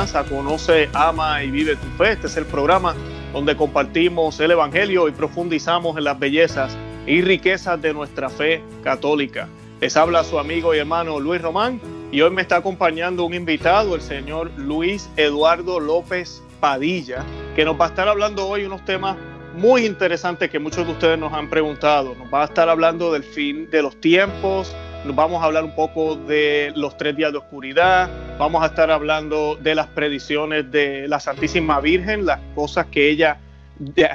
Conoce, Ama y Vive tu Fe. Este es el programa donde compartimos el Evangelio y profundizamos en las bellezas y riquezas de nuestra fe católica. Les habla su amigo y hermano Luis Román y hoy me está acompañando un invitado, el señor Luis Eduardo López Padilla, que nos va a estar hablando hoy unos temas muy interesantes que muchos de ustedes nos han preguntado. Nos va a estar hablando del fin de los tiempos, vamos a hablar un poco de los tres días de oscuridad, vamos a estar hablando de las predicciones de la Santísima Virgen, las cosas que ella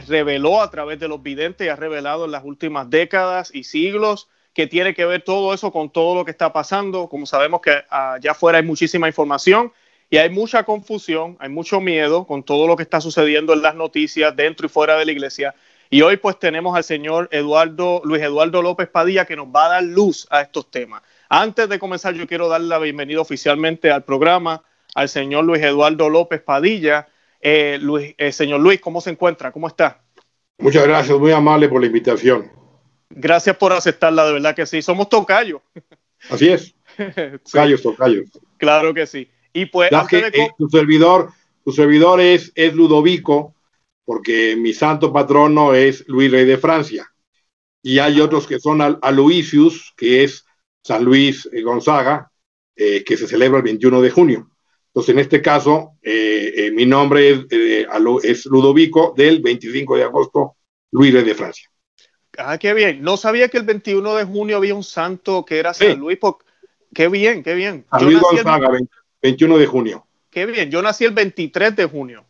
reveló a través de los videntes y ha revelado en las últimas décadas y siglos, que tiene que ver todo eso con todo lo que está pasando. Como sabemos que allá afuera hay muchísima información y hay mucha confusión, hay mucho miedo con todo lo que está sucediendo en las noticias dentro y fuera de la iglesia. Y hoy pues tenemos al señor Eduardo, Luis Eduardo López Padilla que nos va a dar luz a estos temas. Antes de comenzar yo quiero darle la bienvenida oficialmente al programa al señor Luis Eduardo López Padilla. Eh, Luis, eh, señor Luis, ¿cómo se encuentra? ¿Cómo está? Muchas gracias, muy amable por la invitación. Gracias por aceptarla, de verdad que sí. Somos tocayos. Así es. Tocayos, tocayos. Claro que sí. Y pues, eh, tu servidor, tu servidor es, es Ludovico, porque mi santo patrono es Luis Rey de Francia. Y hay otros que son Aloysius, que es San Luis eh, Gonzaga, eh, que se celebra el 21 de junio. Entonces, en este caso, eh, mi nombre es, es, Ludovico, del 25 de agosto, Luis Rey de Francia. Ah, qué bien. No sabía que el 21 de junio había un santo que era San Luis. Qué bien, qué bien. San Luis Gonzaga, 21 de junio. Qué bien. Yo nací el 23 de junio.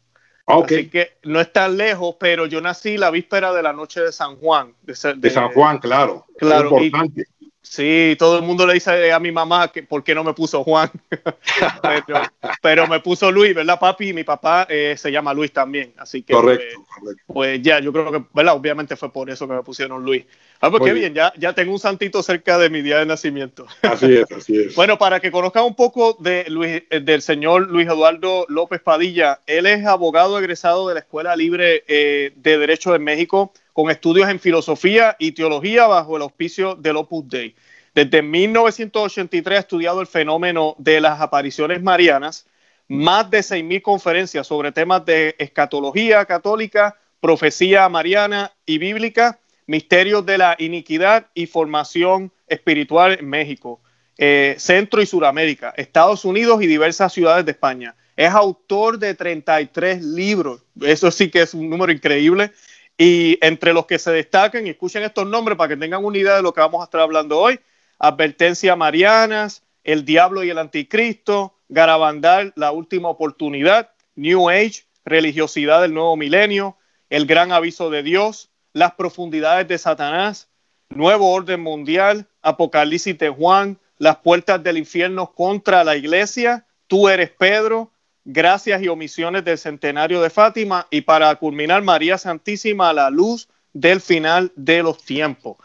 Así que no es tan lejos, pero yo nací la víspera de la noche de San Juan. De, San Juan, claro. Claro. importante. Sí, todo el mundo le dice a mi mamá que por qué no me puso Juan, pero, me puso Luis, ¿verdad, papi? Y mi papá eh, se llama Luis también, así que correcto, pues, correcto. pues, ya, yo creo que, ¿verdad? Obviamente fue por eso que me pusieron Luis. Ah, pues qué bien, ya, ya tengo un santito cerca de mi día de nacimiento. Así es, así es. bueno, para que conozcan un poco de Luis, eh, del señor Luis Eduardo López Padilla, él es abogado egresado de la Escuela Libre eh, de Derecho de México con estudios en filosofía y teología bajo el auspicio del Opus Dei. Desde 1983 ha estudiado el fenómeno de las apariciones marianas, más de 6.000 conferencias sobre temas de escatología católica, profecía mariana y bíblica, misterios de la iniquidad y formación espiritual en México, eh, Centro y Suramérica, Estados Unidos y diversas ciudades de España. Es autor de 33 libros, eso sí que es un número increíble, y entre los que se destacan, escuchen estos nombres para que tengan una idea de lo que vamos a estar hablando hoy, Advertencia Marianas, El Diablo y el Anticristo, Garabandal, La Última Oportunidad, New Age, Religiosidad del Nuevo Milenio, El Gran Aviso de Dios, Las Profundidades de Satanás, Nuevo Orden Mundial, Apocalipsis de Juan, Las Puertas del Infierno contra la Iglesia, Tú eres Pedro, gracias y omisiones del centenario de Fátima y para culminar María Santísima a la luz del final de los tiempos.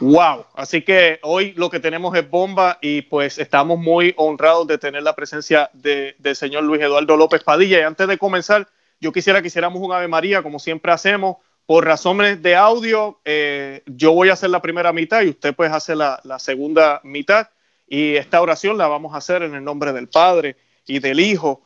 Wow, así que hoy lo que tenemos es bomba y pues estamos muy honrados de tener la presencia del señor Luis Eduardo López Padilla. Y antes de comenzar, yo quisiera que hiciéramos un Ave María como siempre hacemos. Por razones de audio, eh, yo voy a hacer la primera mitad y usted pues hace la, la segunda mitad. Y esta oración la vamos a hacer en el nombre del Padre y del Hijo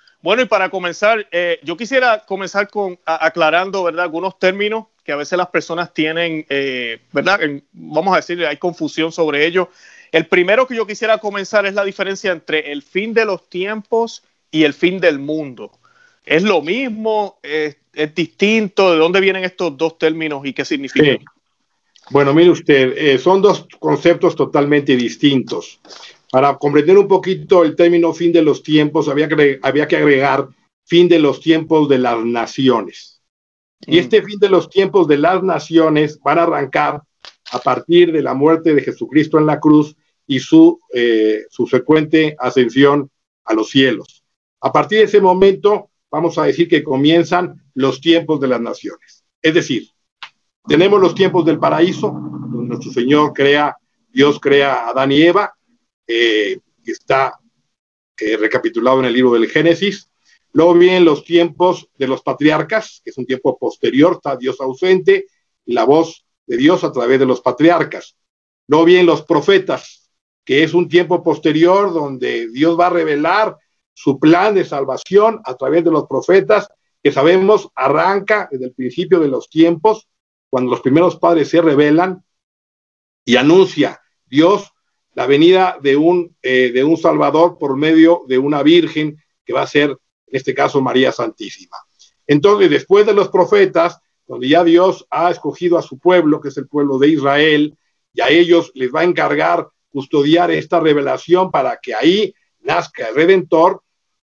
Bueno, y para comenzar, eh, yo quisiera comenzar con aclarando, ¿verdad? Algunos términos que a veces las personas tienen, eh, ¿verdad? vamos a decir, hay confusión sobre ello. El primero que yo quisiera comenzar es la diferencia entre el fin de los tiempos y el fin del mundo. ¿Es lo mismo? ¿Es, distinto? ¿De dónde vienen estos dos términos y qué significan? Bueno, mire usted, eh, son dos conceptos totalmente distintos. Para comprender un poquito el término fin de los tiempos, había que, había que agregar fin de los tiempos de las naciones. Y este mm. fin de los tiempos de las naciones van a arrancar a partir de la muerte de Jesucristo en la cruz y su eh, subsecuente ascensión a los cielos. A partir de ese momento vamos a decir que comienzan los tiempos de las naciones. Es decir, tenemos los tiempos del paraíso, donde nuestro Señor crea, Dios crea a Adán y Eva, está recapitulado en el libro del Génesis. Luego vienen los tiempos de los patriarcas, que es un tiempo posterior, está Dios ausente, la voz de Dios a través de los patriarcas. Luego vienen los profetas, que es un tiempo posterior donde Dios va a revelar su plan de salvación a través de los profetas, que sabemos arranca desde el principio de los tiempos, cuando los primeros padres se revelan y anuncia Dios la venida de un, eh, de un Salvador por medio de una Virgen que va a ser, en este caso, María Santísima. Entonces, después de los profetas, donde ya Dios ha escogido a su pueblo, que es el pueblo de Israel, y a ellos les va a encargar custodiar esta revelación para que ahí nazca el Redentor,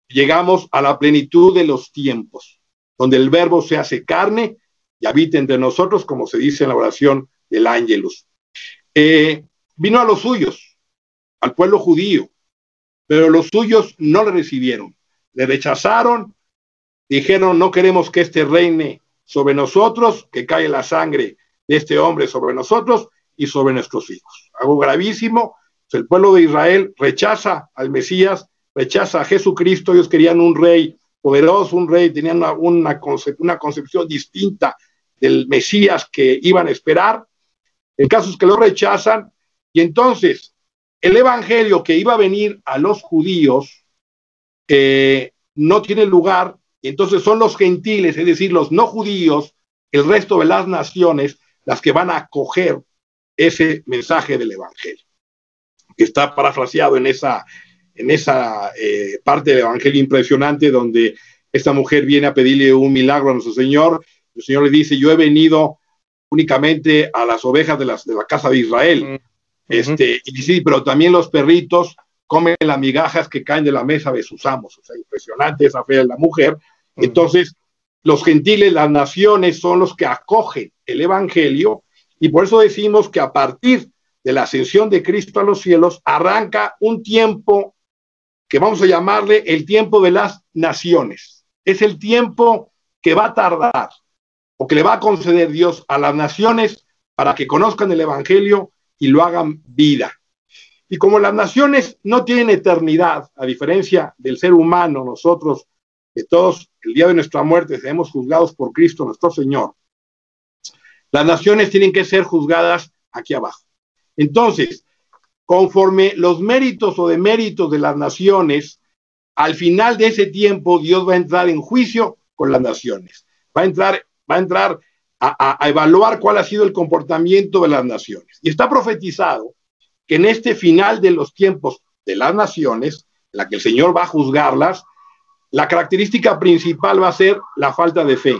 llegamos a la plenitud de los tiempos, donde el verbo se hace carne y habita entre nosotros, como se dice en la oración del ángelus. Eh, vino a los suyos, al pueblo judío, pero los suyos no le recibieron, le rechazaron, dijeron, no queremos que este reine sobre nosotros, que cae la sangre de este hombre sobre nosotros y sobre nuestros hijos. Algo gravísimo, el pueblo de Israel rechaza al Mesías, rechaza a Jesucristo, ellos querían un rey poderoso, un rey, tenían una, una, una concepción distinta del Mesías que iban a esperar. El caso es que lo rechazan y entonces el evangelio que iba a venir a los judíos eh, no tiene lugar entonces son los gentiles, es decir, los no judíos, el resto de las naciones, las que van a acoger ese mensaje del evangelio que está parafraseado en esa, en esa eh, parte del Evangelio impresionante donde esta mujer viene a pedirle un milagro a nuestro Señor. El Señor le dice, yo he venido únicamente a las ovejas de, la casa de Israel. Este, Y sí, pero también los perritos comen las migajas que caen de la mesa de sus amos. O sea, impresionante esa fe de la mujer. Entonces, los gentiles, las naciones son los que acogen el Evangelio y por eso decimos que a partir de la ascensión de Cristo a los cielos, arranca un tiempo que vamos a llamarle el tiempo de las naciones. Es el tiempo que va a tardar o que le va a conceder Dios a las naciones para que conozcan el Evangelio y lo hagan vida. Y como las naciones no tienen eternidad, a diferencia del ser humano, nosotros, que todos el día de nuestra muerte seremos juzgados por Cristo nuestro Señor, las naciones tienen que ser juzgadas aquí abajo. Entonces, conforme los méritos o deméritos de las naciones, al final de ese tiempo Dios va a entrar en juicio con las naciones. Va a entrar, va a, entrar a, evaluar cuál ha sido el comportamiento de las naciones. Y está profetizado que en este final de los tiempos de las naciones, en la que el Señor va a juzgarlas, la característica principal va a ser la falta de fe,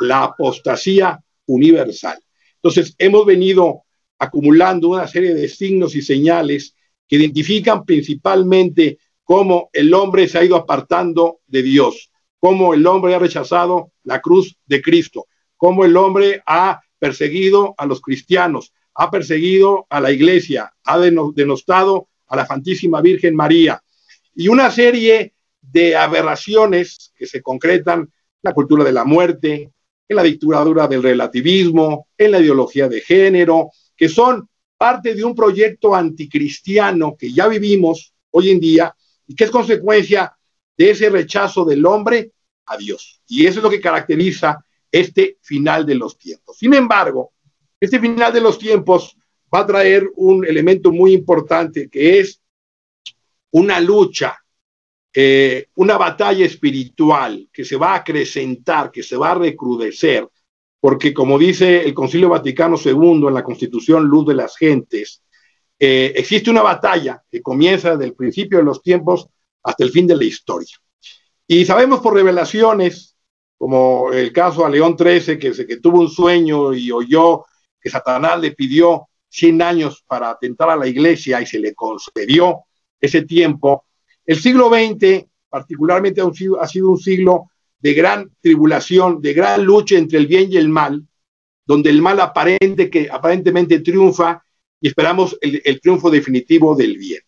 la apostasía universal. Entonces, hemos venido acumulando una serie de signos y señales que identifican principalmente cómo el hombre se ha ido apartando de Dios, cómo el hombre ha rechazado la cruz de Cristo, cómo el hombre ha perseguido a los cristianos, ha perseguido a la iglesia, ha denostado a la Santísima Virgen María y una serie de aberraciones que se concretan en la cultura de la muerte, en la dictadura del relativismo, en la ideología de género, que son parte de un proyecto anticristiano que ya vivimos hoy en día y que es consecuencia de ese rechazo del hombre a Dios. Y eso es lo que caracteriza este final de los tiempos. Sin embargo, este final de los tiempos va a traer un elemento muy importante que es una lucha, eh, una batalla espiritual que se va a acrecentar, que se va a recrudecer porque como dice el Concilio Vaticano II en la Constitución Luz de las Gentes, eh, existe una batalla que comienza desde el principio de los tiempos hasta el fin de la historia. Y sabemos por revelaciones, como el caso a León XIII, que, que tuvo un sueño y oyó que Satanás le pidió 100 años para atentar a la iglesia y se le concedió ese tiempo. El siglo XX, particularmente, ha sido un siglo de gran tribulación, de gran lucha entre el bien y el mal, donde el mal aparente que aparentemente triunfa y esperamos el, el triunfo definitivo del bien.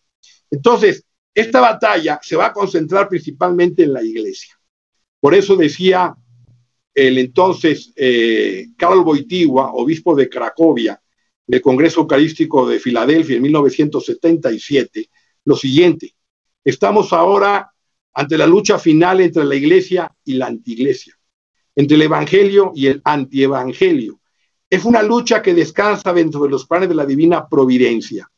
Entonces, esta batalla se va a concentrar principalmente en la iglesia. Por eso decía el entonces eh, Wojtyła, obispo de Cracovia, del Congreso Eucarístico de Filadelfia en 1977, lo siguiente, estamos ahora ante la lucha final entre la iglesia y la antiglesia, entre el evangelio y el antievangelio. Es una lucha que descansa dentro de los planes de la divina providencia.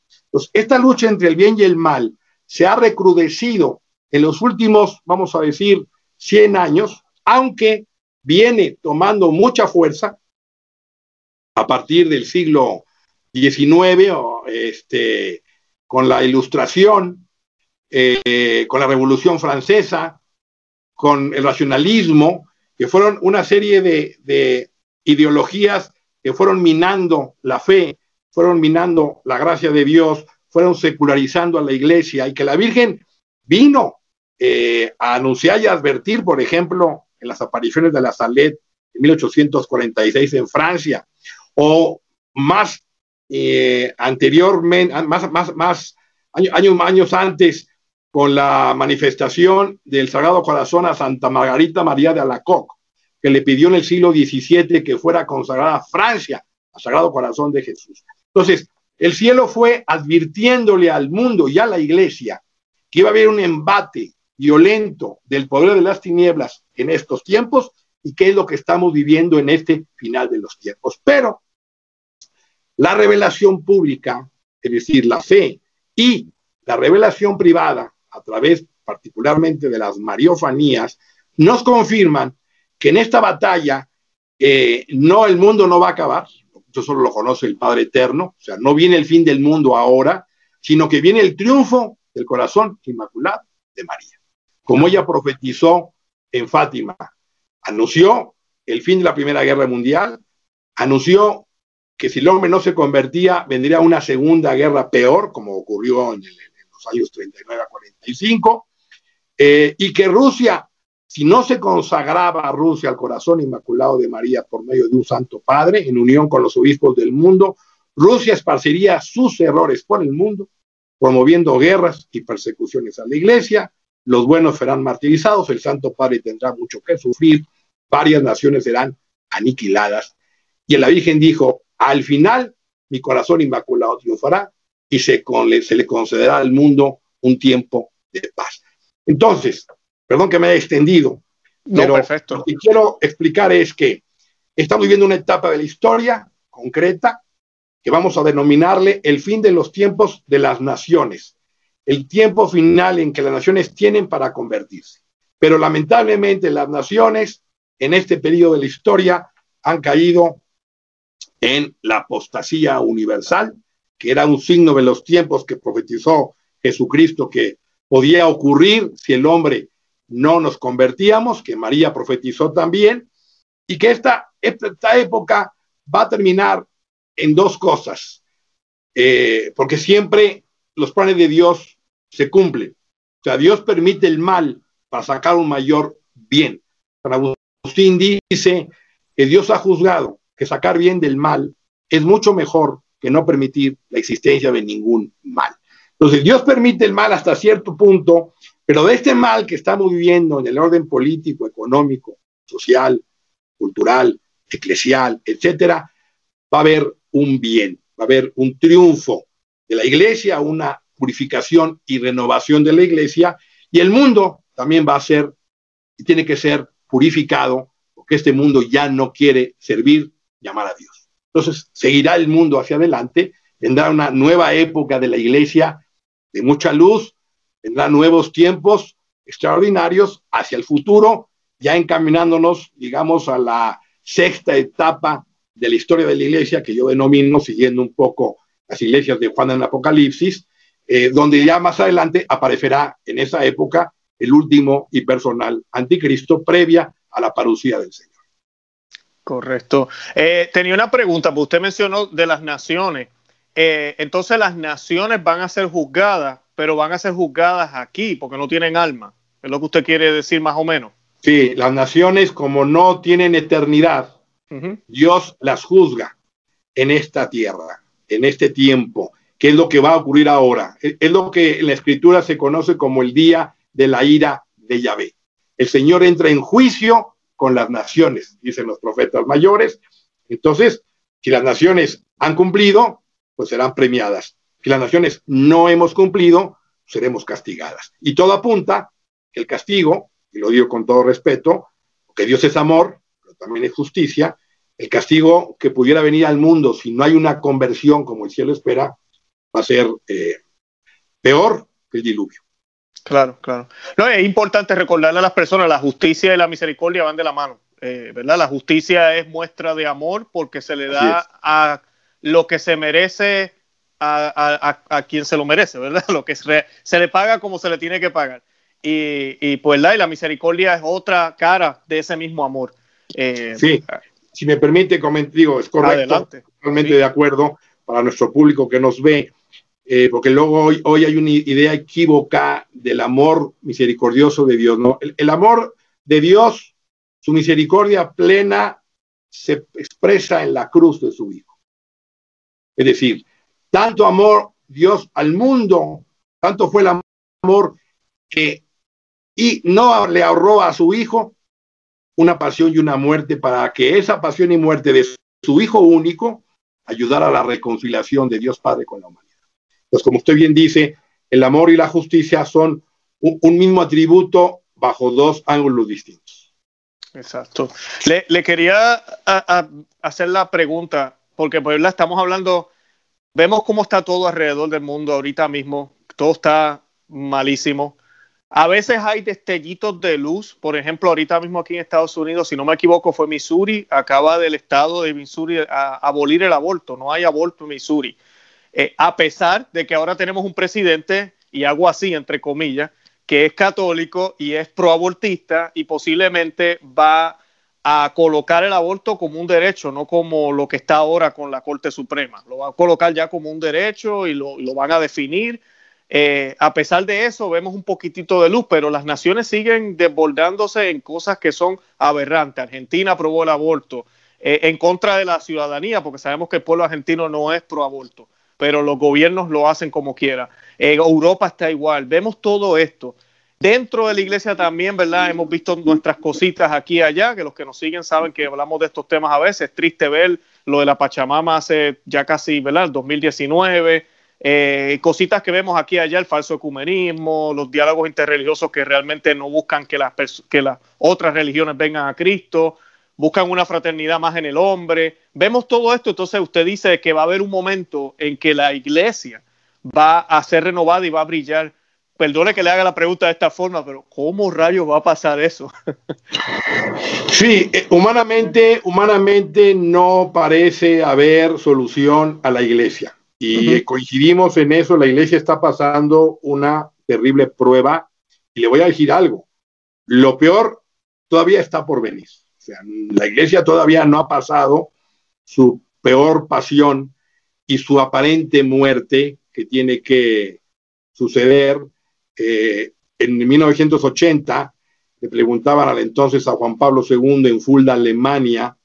esta lucha entre el bien y el mal se ha recrudecido en los últimos, vamos a decir, 100 años, aunque viene tomando mucha fuerza a partir del siglo XIX, este, con la ilustración, eh, con la Revolución Francesa, con el racionalismo, que fueron una serie de, de ideologías que fueron minando la fe, fueron minando la gracia de Dios, fueron secularizando a la iglesia y que la Virgen vino eh, a anunciar y advertir, por ejemplo, en las apariciones de la Salet en 1846 en Francia, o más eh, anteriormente, más, más, años, años antes, con la manifestación del Sagrado Corazón a Santa Margarita María de Alacoque, que le pidió en el siglo XVII que fuera consagrada Francia al Sagrado Corazón de Jesús. Entonces, el cielo fue advirtiéndole al mundo y a la iglesia que iba a haber un embate violento del poder de las tinieblas en estos tiempos y qué es lo que estamos viviendo en este final de los tiempos. Pero la revelación pública, es decir, la fe y la revelación privada, a través particularmente de las mariofanías, nos confirman que en esta batalla eh, no el mundo no va a acabar, eso solo lo conoce el Padre Eterno, o sea, no viene el fin del mundo ahora, sino que viene el triunfo del corazón inmaculado de María como ella profetizó en Fátima. Anunció el fin de la Primera Guerra Mundial, anunció que si el hombre no se convertía, vendría una segunda guerra peor, como ocurrió en, los años 39 a 45, eh, y que Rusia, si no se consagraba a Rusia al corazón inmaculado de María por medio de un Santo Padre, en unión con los obispos del mundo, Rusia esparciría sus errores por el mundo, promoviendo guerras y persecuciones a la iglesia, los buenos serán martirizados, el Santo Padre tendrá mucho que sufrir, varias naciones serán aniquiladas. Y la Virgen dijo, al final mi corazón inmaculado triunfará y se, se le concederá al mundo un tiempo de paz. Entonces, perdón que me haya extendido, pero lo que quiero explicar es que estamos viviendo una etapa de la historia concreta que vamos a denominarle el fin de los tiempos de las naciones el tiempo final en que las naciones tienen para convertirse. Pero lamentablemente las naciones en este periodo de la historia han caído en la apostasía universal, que era un signo de los tiempos que profetizó Jesucristo que podía ocurrir si el hombre no nos convertíamos, que María profetizó también, y que esta, esta época va a terminar en dos cosas, eh, porque siempre los planes de Dios se cumple. O sea, Dios permite el mal para sacar un mayor bien. Agustín dice que Dios ha juzgado que sacar bien del mal es mucho mejor que no permitir la existencia de ningún mal. Entonces, Dios permite el mal hasta cierto punto, pero de este mal que estamos viviendo en el orden político, económico, social, cultural, eclesial, etcétera, va a haber un bien, va a haber un triunfo de la iglesia, una purificación y renovación de la iglesia, y el mundo también va a ser y tiene que ser purificado, porque este mundo ya no quiere servir, llamar a Dios. Entonces, seguirá el mundo hacia adelante, vendrá una nueva época de la iglesia de mucha luz, vendrán nuevos tiempos extraordinarios hacia el futuro, ya encaminándonos, digamos, a la sexta etapa de la historia de la iglesia, que yo denomino, siguiendo un poco las iglesias de Juan en Apocalipsis, eh, donde ya más adelante aparecerá en esa época el último y personal anticristo previa a la parucía del Señor. Correcto. Eh, tenía una pregunta, porque usted mencionó de las naciones. Eh, entonces las naciones van a ser juzgadas, pero van a ser juzgadas aquí porque no tienen alma. ¿Es lo que usted quiere decir más o menos? Sí, las naciones como no tienen eternidad, Dios las juzga en esta tierra, en este tiempo qué es lo que va a ocurrir ahora. Es lo que en la escritura se conoce como el día de la ira de Yahvé. el Señor entra en juicio con las naciones, dicen los profetas mayores. Entonces, si las naciones han cumplido, pues serán premiadas. Si las naciones no hemos cumplido, seremos castigadas. Y todo apunta que el castigo, y lo digo con todo respeto, que Dios es amor, pero también es justicia, el castigo que pudiera venir al mundo si no hay una conversión como el cielo espera, va a ser eh, peor que el diluvio. Claro, claro. No, es importante recordarle a las personas, la justicia y la misericordia van de la mano, eh, ¿verdad? La justicia es muestra de amor porque se le da a lo que se merece a, quien se lo merece, ¿verdad? Lo que se, le paga como se le tiene que pagar. Y, y pues la, y la misericordia es otra cara de ese mismo amor. Eh, sí, si me permite, digo, es correcto, totalmente de acuerdo para nuestro público que nos ve. Eh, porque luego hoy, hoy hay una idea equívoca del amor misericordioso de Dios. ¿no? El, amor de Dios, su misericordia plena, se expresa en la cruz de su Hijo. Es decir, tanto amor Dios al mundo, tanto fue el amor que y no le ahorró a su Hijo una pasión y una muerte para que esa pasión y muerte de su Hijo único ayudara a la reconciliación de Dios Padre con la humanidad. Pues como usted bien dice, el amor y la justicia son un, mismo atributo bajo dos ángulos distintos. Exacto. Le, quería hacer la pregunta, porque pues, estamos hablando, vemos cómo está todo alrededor del mundo ahorita mismo, todo está malísimo. A veces hay destellitos de luz, por ejemplo, ahorita mismo aquí en Estados Unidos, si no me equivoco, fue Missouri, acaba del estado de Missouri a abolir el aborto, no hay aborto en Missouri. Eh, a pesar de que ahora tenemos un presidente, y hago así entre comillas, que es católico y es proabortista y posiblemente va a colocar el aborto como un derecho, no como lo que está ahora con la Corte Suprema. Lo va a colocar ya como un derecho y lo, van a definir. Eh, a pesar de eso, vemos un poquitito de luz, pero las naciones siguen desbordándose en cosas que son aberrantes. Argentina aprobó el aborto eh, en contra de la ciudadanía, porque sabemos que el pueblo argentino no es pro aborto pero los gobiernos lo hacen como quiera. Eh, Europa está igual. Vemos todo esto. Dentro de la iglesia también, ¿verdad? Hemos visto nuestras cositas aquí y allá, que los que nos siguen saben que hablamos de estos temas a veces. Es triste ver lo de la Pachamama hace ya casi, ¿verdad? El 2019. Eh, cositas que vemos aquí y allá, el falso ecumenismo, los diálogos interreligiosos que realmente no buscan que las, que las otras religiones vengan a Cristo buscan una fraternidad más en el hombre. Vemos todo esto, entonces usted dice que va a haber un momento en que la iglesia va a ser renovada y va a brillar. Perdone que le haga la pregunta de esta forma, pero ¿cómo rayos va a pasar eso? sí, eh, humanamente, humanamente no parece haber solución a la iglesia. Y coincidimos en eso, la iglesia está pasando una terrible prueba. Y le voy a decir algo, lo peor todavía está por venir sea, la iglesia todavía no ha pasado su peor pasión y su aparente muerte que tiene que suceder. Eh, en 1980 le preguntaban al entonces a Juan Pablo II en Fulda, Alemania,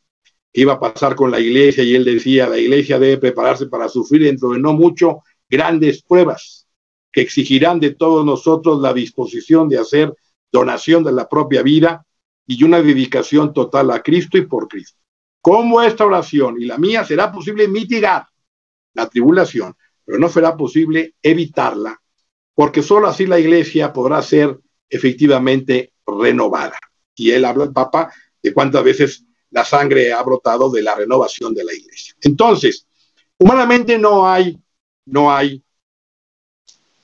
qué iba a pasar con la iglesia y él decía, la iglesia debe prepararse para sufrir dentro de no mucho grandes pruebas que exigirán de todos nosotros la disposición de hacer donación de la propia vida y una dedicación total a Cristo y por Cristo. ¿Cómo esta oración y la mía será posible mitigar la tribulación, pero no será posible evitarla, porque solo así la iglesia podrá ser efectivamente renovada. Y él habla, el Papa, de cuántas veces la sangre ha brotado de la renovación de la iglesia. Entonces, humanamente no hay, no hay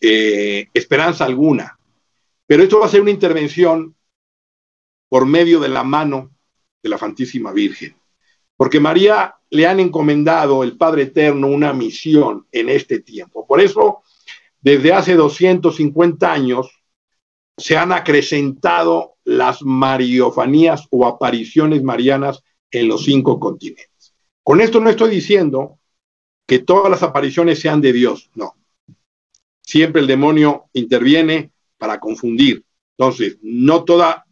eh, esperanza alguna, pero esto va a ser una intervención por medio de la mano de la Santísima Virgen. Porque María le han encomendado el Padre Eterno una misión en este tiempo. Por eso, desde hace 250 años, se han acrecentado las mariofanías o apariciones marianas en los cinco continentes. Con esto no estoy diciendo que todas las apariciones sean de Dios, no. Siempre el demonio interviene para confundir. Entonces, no toda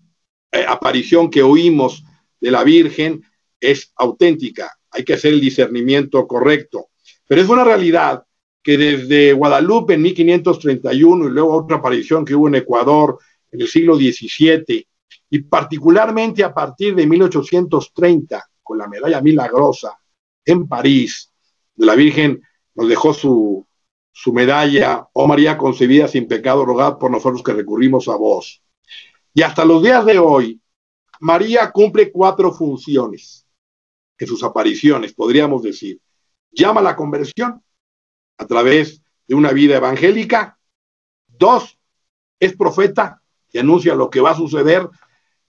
eh, aparición que oímos de la Virgen es auténtica. Hay que hacer el discernimiento correcto. Pero es una realidad que desde Guadalupe en 1531 y luego otra aparición que hubo en Ecuador en el siglo XVII y particularmente a partir de 1830, con la medalla milagrosa en París, la Virgen nos dejó su, su medalla, oh María concebida sin pecado, rogad por nosotros que recurrimos a vos. Y hasta los días de hoy, María cumple cuatro funciones en sus apariciones, podríamos decir. Llama a la conversión a través de una vida evangélica. Dos, es profeta y anuncia lo que va a suceder,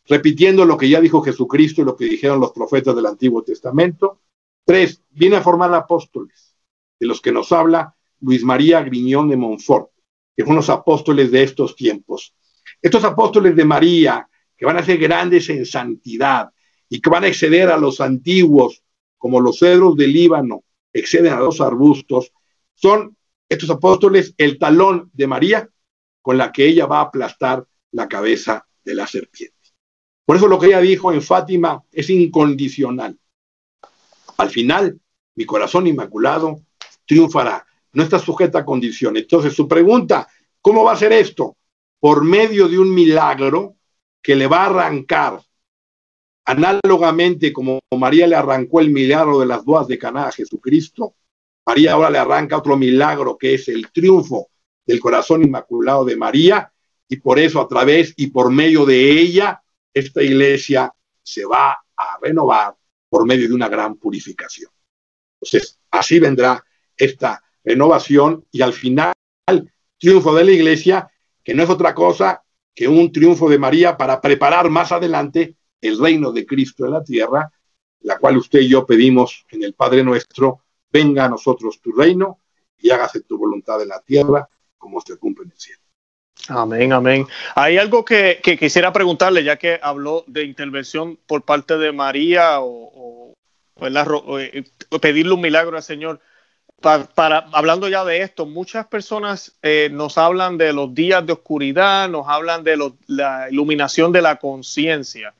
repitiendo lo que ya dijo Jesucristo y lo que dijeron los profetas del Antiguo Testamento. Tres, viene a formar apóstoles, de los que nos habla Luis María Griñón de Montfort, que son los apóstoles de estos tiempos. Estos apóstoles de María, que van a ser grandes en santidad y que van a exceder a los antiguos, como los cedros del Líbano exceden a los arbustos, son estos apóstoles el talón de María con la que ella va a aplastar la cabeza de la serpiente. Por eso lo que ella dijo en Fátima es incondicional. Al final, mi corazón inmaculado triunfará. No está sujeta a condiciones. Entonces, su pregunta, ¿cómo va a ser esto? Por medio de un milagro que le va a arrancar, análogamente como María le arrancó el milagro de las bodas de Caná a Jesucristo, María ahora le arranca otro milagro que es el triunfo del corazón inmaculado de María y por eso a través y por medio de ella esta iglesia se va a renovar por medio de una gran purificación. Entonces, así vendrá esta renovación y al final triunfo de la iglesia, que no es otra cosa que un triunfo de María para preparar más adelante el reino de Cristo en la tierra, la cual usted y yo pedimos en el Padre nuestro venga a nosotros tu reino y hágase tu voluntad en la tierra como se cumple en el cielo. Amén, amén. Hay algo que, quisiera preguntarle, ya que habló de intervención por parte de María o, eh, pedirle un milagro al Señor. Para, hablando ya de esto, muchas personas eh, nos hablan de los días de oscuridad, nos hablan de la iluminación de la conciencia.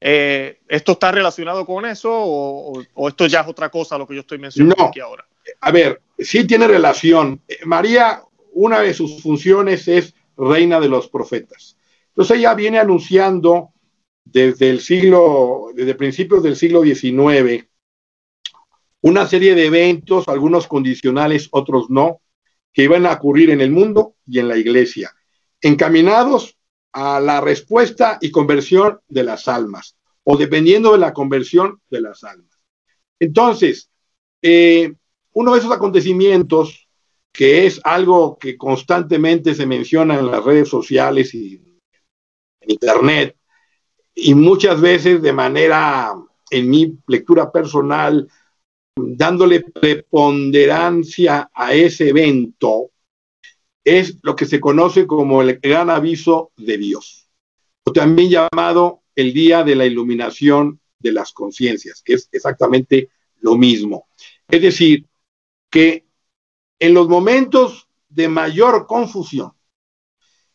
Eh, ¿Esto está relacionado con eso o, esto ya es otra cosa lo que yo estoy mencionando aquí ahora? A ver, sí tiene relación. María, una de sus funciones es reina de los profetas. Entonces ella viene anunciando desde el siglo, desde principios del siglo XIX, una serie de eventos, algunos condicionales, otros no, que iban a ocurrir en el mundo y en la iglesia, encaminados a la respuesta y conversión de las almas, o dependiendo de la conversión de las almas. Entonces, eh, uno de esos acontecimientos, que es algo que constantemente se menciona en las redes sociales y en Internet, y muchas veces de manera, en mi lectura personal, dándole preponderancia a ese evento, es lo que se conoce como el gran aviso de Dios, o también llamado el día de la iluminación de las conciencias, que es exactamente lo mismo. Es decir, que en los momentos de mayor confusión,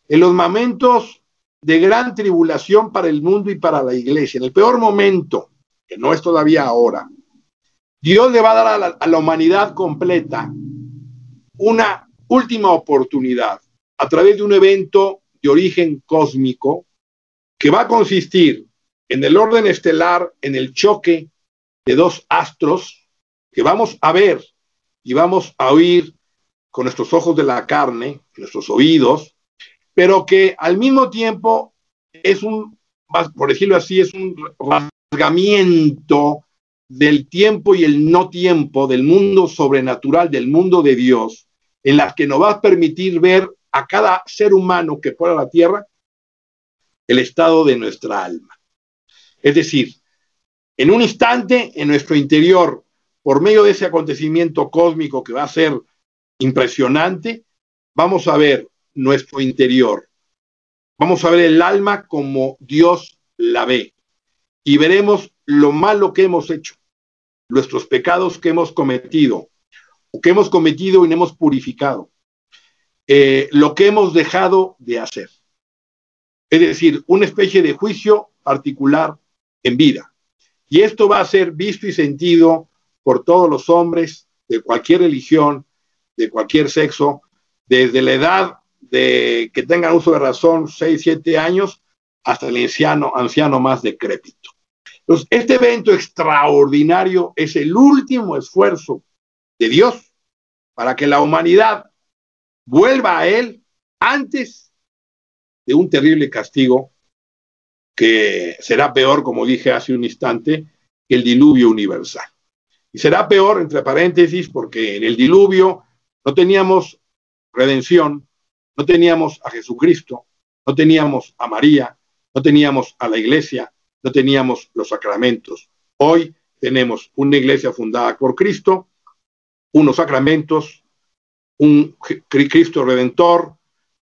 en los momentos de gran tribulación para el mundo y para la iglesia, en el peor momento, que no es todavía ahora, Dios le va a dar a la, humanidad completa una última oportunidad a través de un evento de origen cósmico que va a consistir en el orden estelar, en el choque de dos astros que vamos a ver y vamos a oír con nuestros ojos de la carne, nuestros oídos, pero que al mismo tiempo es un, por decirlo así, es un rasgamiento del tiempo y el no tiempo, del mundo sobrenatural, del mundo de Dios, en las que nos va a permitir ver a cada ser humano que fuera a la tierra el estado de nuestra alma. Es decir, en un instante en nuestro interior, por medio de ese acontecimiento cósmico que va a ser impresionante, vamos a ver nuestro interior. Vamos a ver el alma como Dios la ve. Y veremos lo malo que hemos hecho, nuestros pecados que hemos cometido, que hemos cometido y no hemos purificado, eh, lo que hemos dejado de hacer. Es decir, una especie de juicio particular en vida. Y esto va a ser visto y sentido por todos los hombres de cualquier religión, de cualquier sexo, desde la edad de que tengan uso de razón, 6, 7 años, hasta el anciano, anciano más decrépito. Entonces, este evento extraordinario es el último esfuerzo de Dios para que la humanidad vuelva a Él antes de un terrible castigo que será peor, como dije hace un instante, que el diluvio universal. Y será peor, entre paréntesis, porque en el diluvio no teníamos redención, no teníamos a Jesucristo, no teníamos a María, no teníamos a la iglesia, no teníamos los sacramentos. Hoy tenemos una iglesia fundada por Cristo, unos sacramentos, un Cristo redentor,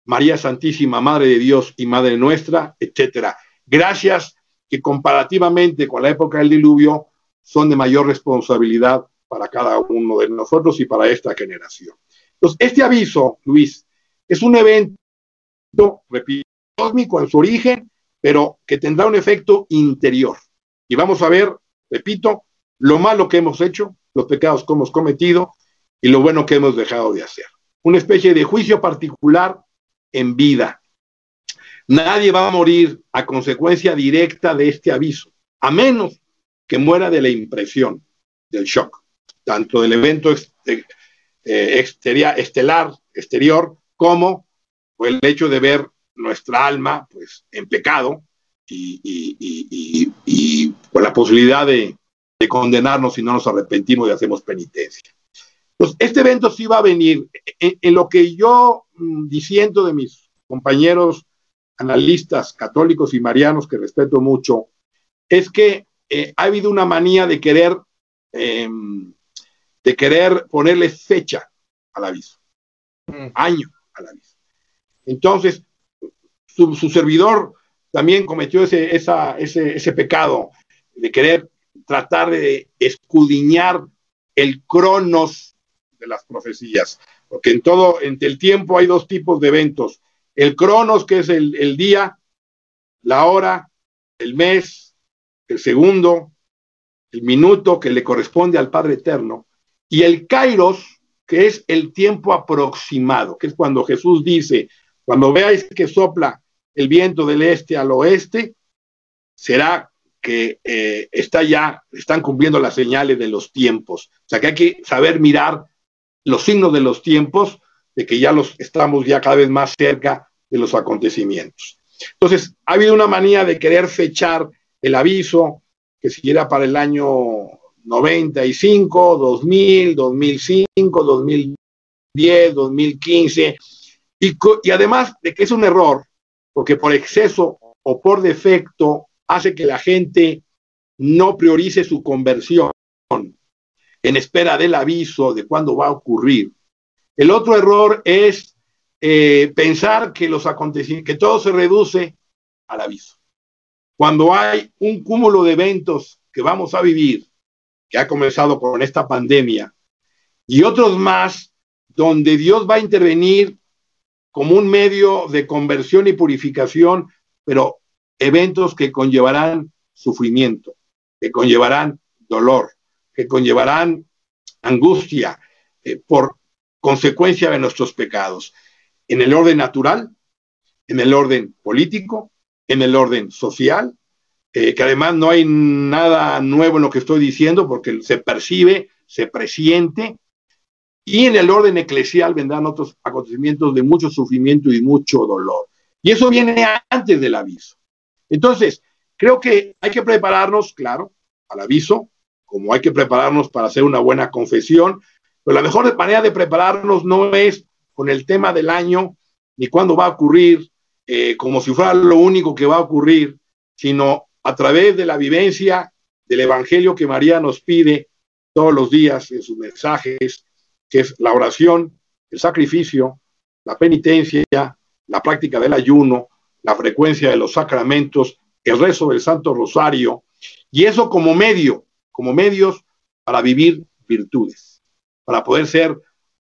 María Santísima, Madre de Dios y Madre nuestra, etcétera. Gracias que comparativamente con la época del diluvio son de mayor responsabilidad para cada uno de nosotros y para esta generación. Entonces, este aviso, Luis, es un evento, repito, cósmico en su origen, pero que tendrá un efecto interior. Y vamos a ver, repito, lo malo que hemos hecho, los pecados que hemos cometido y lo bueno que hemos dejado de hacer. Una especie de juicio particular en vida. Nadie va a morir a consecuencia directa de este aviso, a menos que muera de la impresión, del shock, tanto del evento eh, exterior, estelar, exterior, como el hecho de ver nuestra alma pues, en pecado y, con la posibilidad de, condenarnos si no nos arrepentimos y hacemos penitencia. Pues este evento sí va a venir. En, lo que yo mm, diciendo de mis compañeros analistas católicos y marianos que respeto mucho, es que eh, ha habido una manía de querer, em, de querer ponerle fecha al aviso, mm. año al aviso. Entonces, su, servidor también cometió ese, ese, ese pecado de querer tratar de escudriñar el cronos de las profecías, porque en todo, en el tiempo hay dos tipos de eventos, el cronos que es el, el día, la hora, el mes, el segundo, el minuto que le corresponde al Padre Eterno, y el kairos, que es el tiempo aproximado, que es cuando Jesús dice, cuando veáis que sopla el viento del este al oeste, será que eh, está ya, están cumpliendo las señales de los tiempos. O sea que hay que saber mirar los signos de los tiempos, de que ya los estamos ya cada vez más cerca de los acontecimientos. Entonces, ha habido una manía de querer fechar el aviso, que si era para el año 95, 2000, 2005, 2010, 2015, y, y además de que es un error, porque por exceso o por defecto hace que la gente no priorice su conversión en espera del aviso de cuándo va a ocurrir. El otro error es eh, pensar que los que todo se reduce al aviso. Cuando hay un cúmulo de eventos que vamos a vivir, que ha comenzado con esta pandemia, y otros más donde Dios va a intervenir como un medio de conversión y purificación, pero eventos que conllevarán sufrimiento, que conllevarán dolor, que conllevarán angustia eh, por consecuencia de nuestros pecados, en el orden natural, en el orden político, en el orden social, eh, que además no hay nada nuevo en lo que estoy diciendo porque se percibe, se presiente y en el orden eclesial vendrán otros acontecimientos de mucho sufrimiento y mucho dolor. Y eso viene antes del aviso. Entonces, creo que hay que prepararnos, claro, al aviso, como hay que prepararnos para hacer una buena confesión, pero la mejor manera de prepararnos no es con el tema del año, ni cuándo va a ocurrir, eh, como si fuera lo único que va a ocurrir, sino a través de la vivencia del Evangelio que María nos pide todos los días en sus mensajes, que es la oración, el sacrificio, la penitencia, la práctica del ayuno, la frecuencia de los sacramentos, el rezo del Santo Rosario, y eso como medio, como medios para vivir virtudes, para poder ser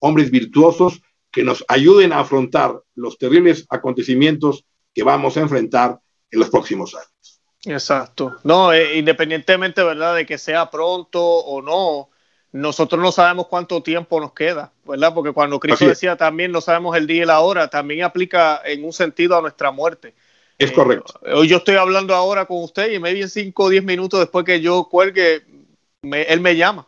hombres virtuosos que nos ayuden a afrontar los terribles acontecimientos que vamos a enfrentar en los próximos años. Exacto. No, eh, independientemente, ¿verdad?, de que sea pronto o no, nosotros no sabemos cuánto tiempo nos queda, ¿verdad? Porque cuando Cristo decía también no sabemos el día y la hora, también aplica en un sentido a nuestra muerte. Es correcto. Hoy yo estoy hablando ahora con usted y me en 5 o 10 minutos después que yo cuelgue, él me llama.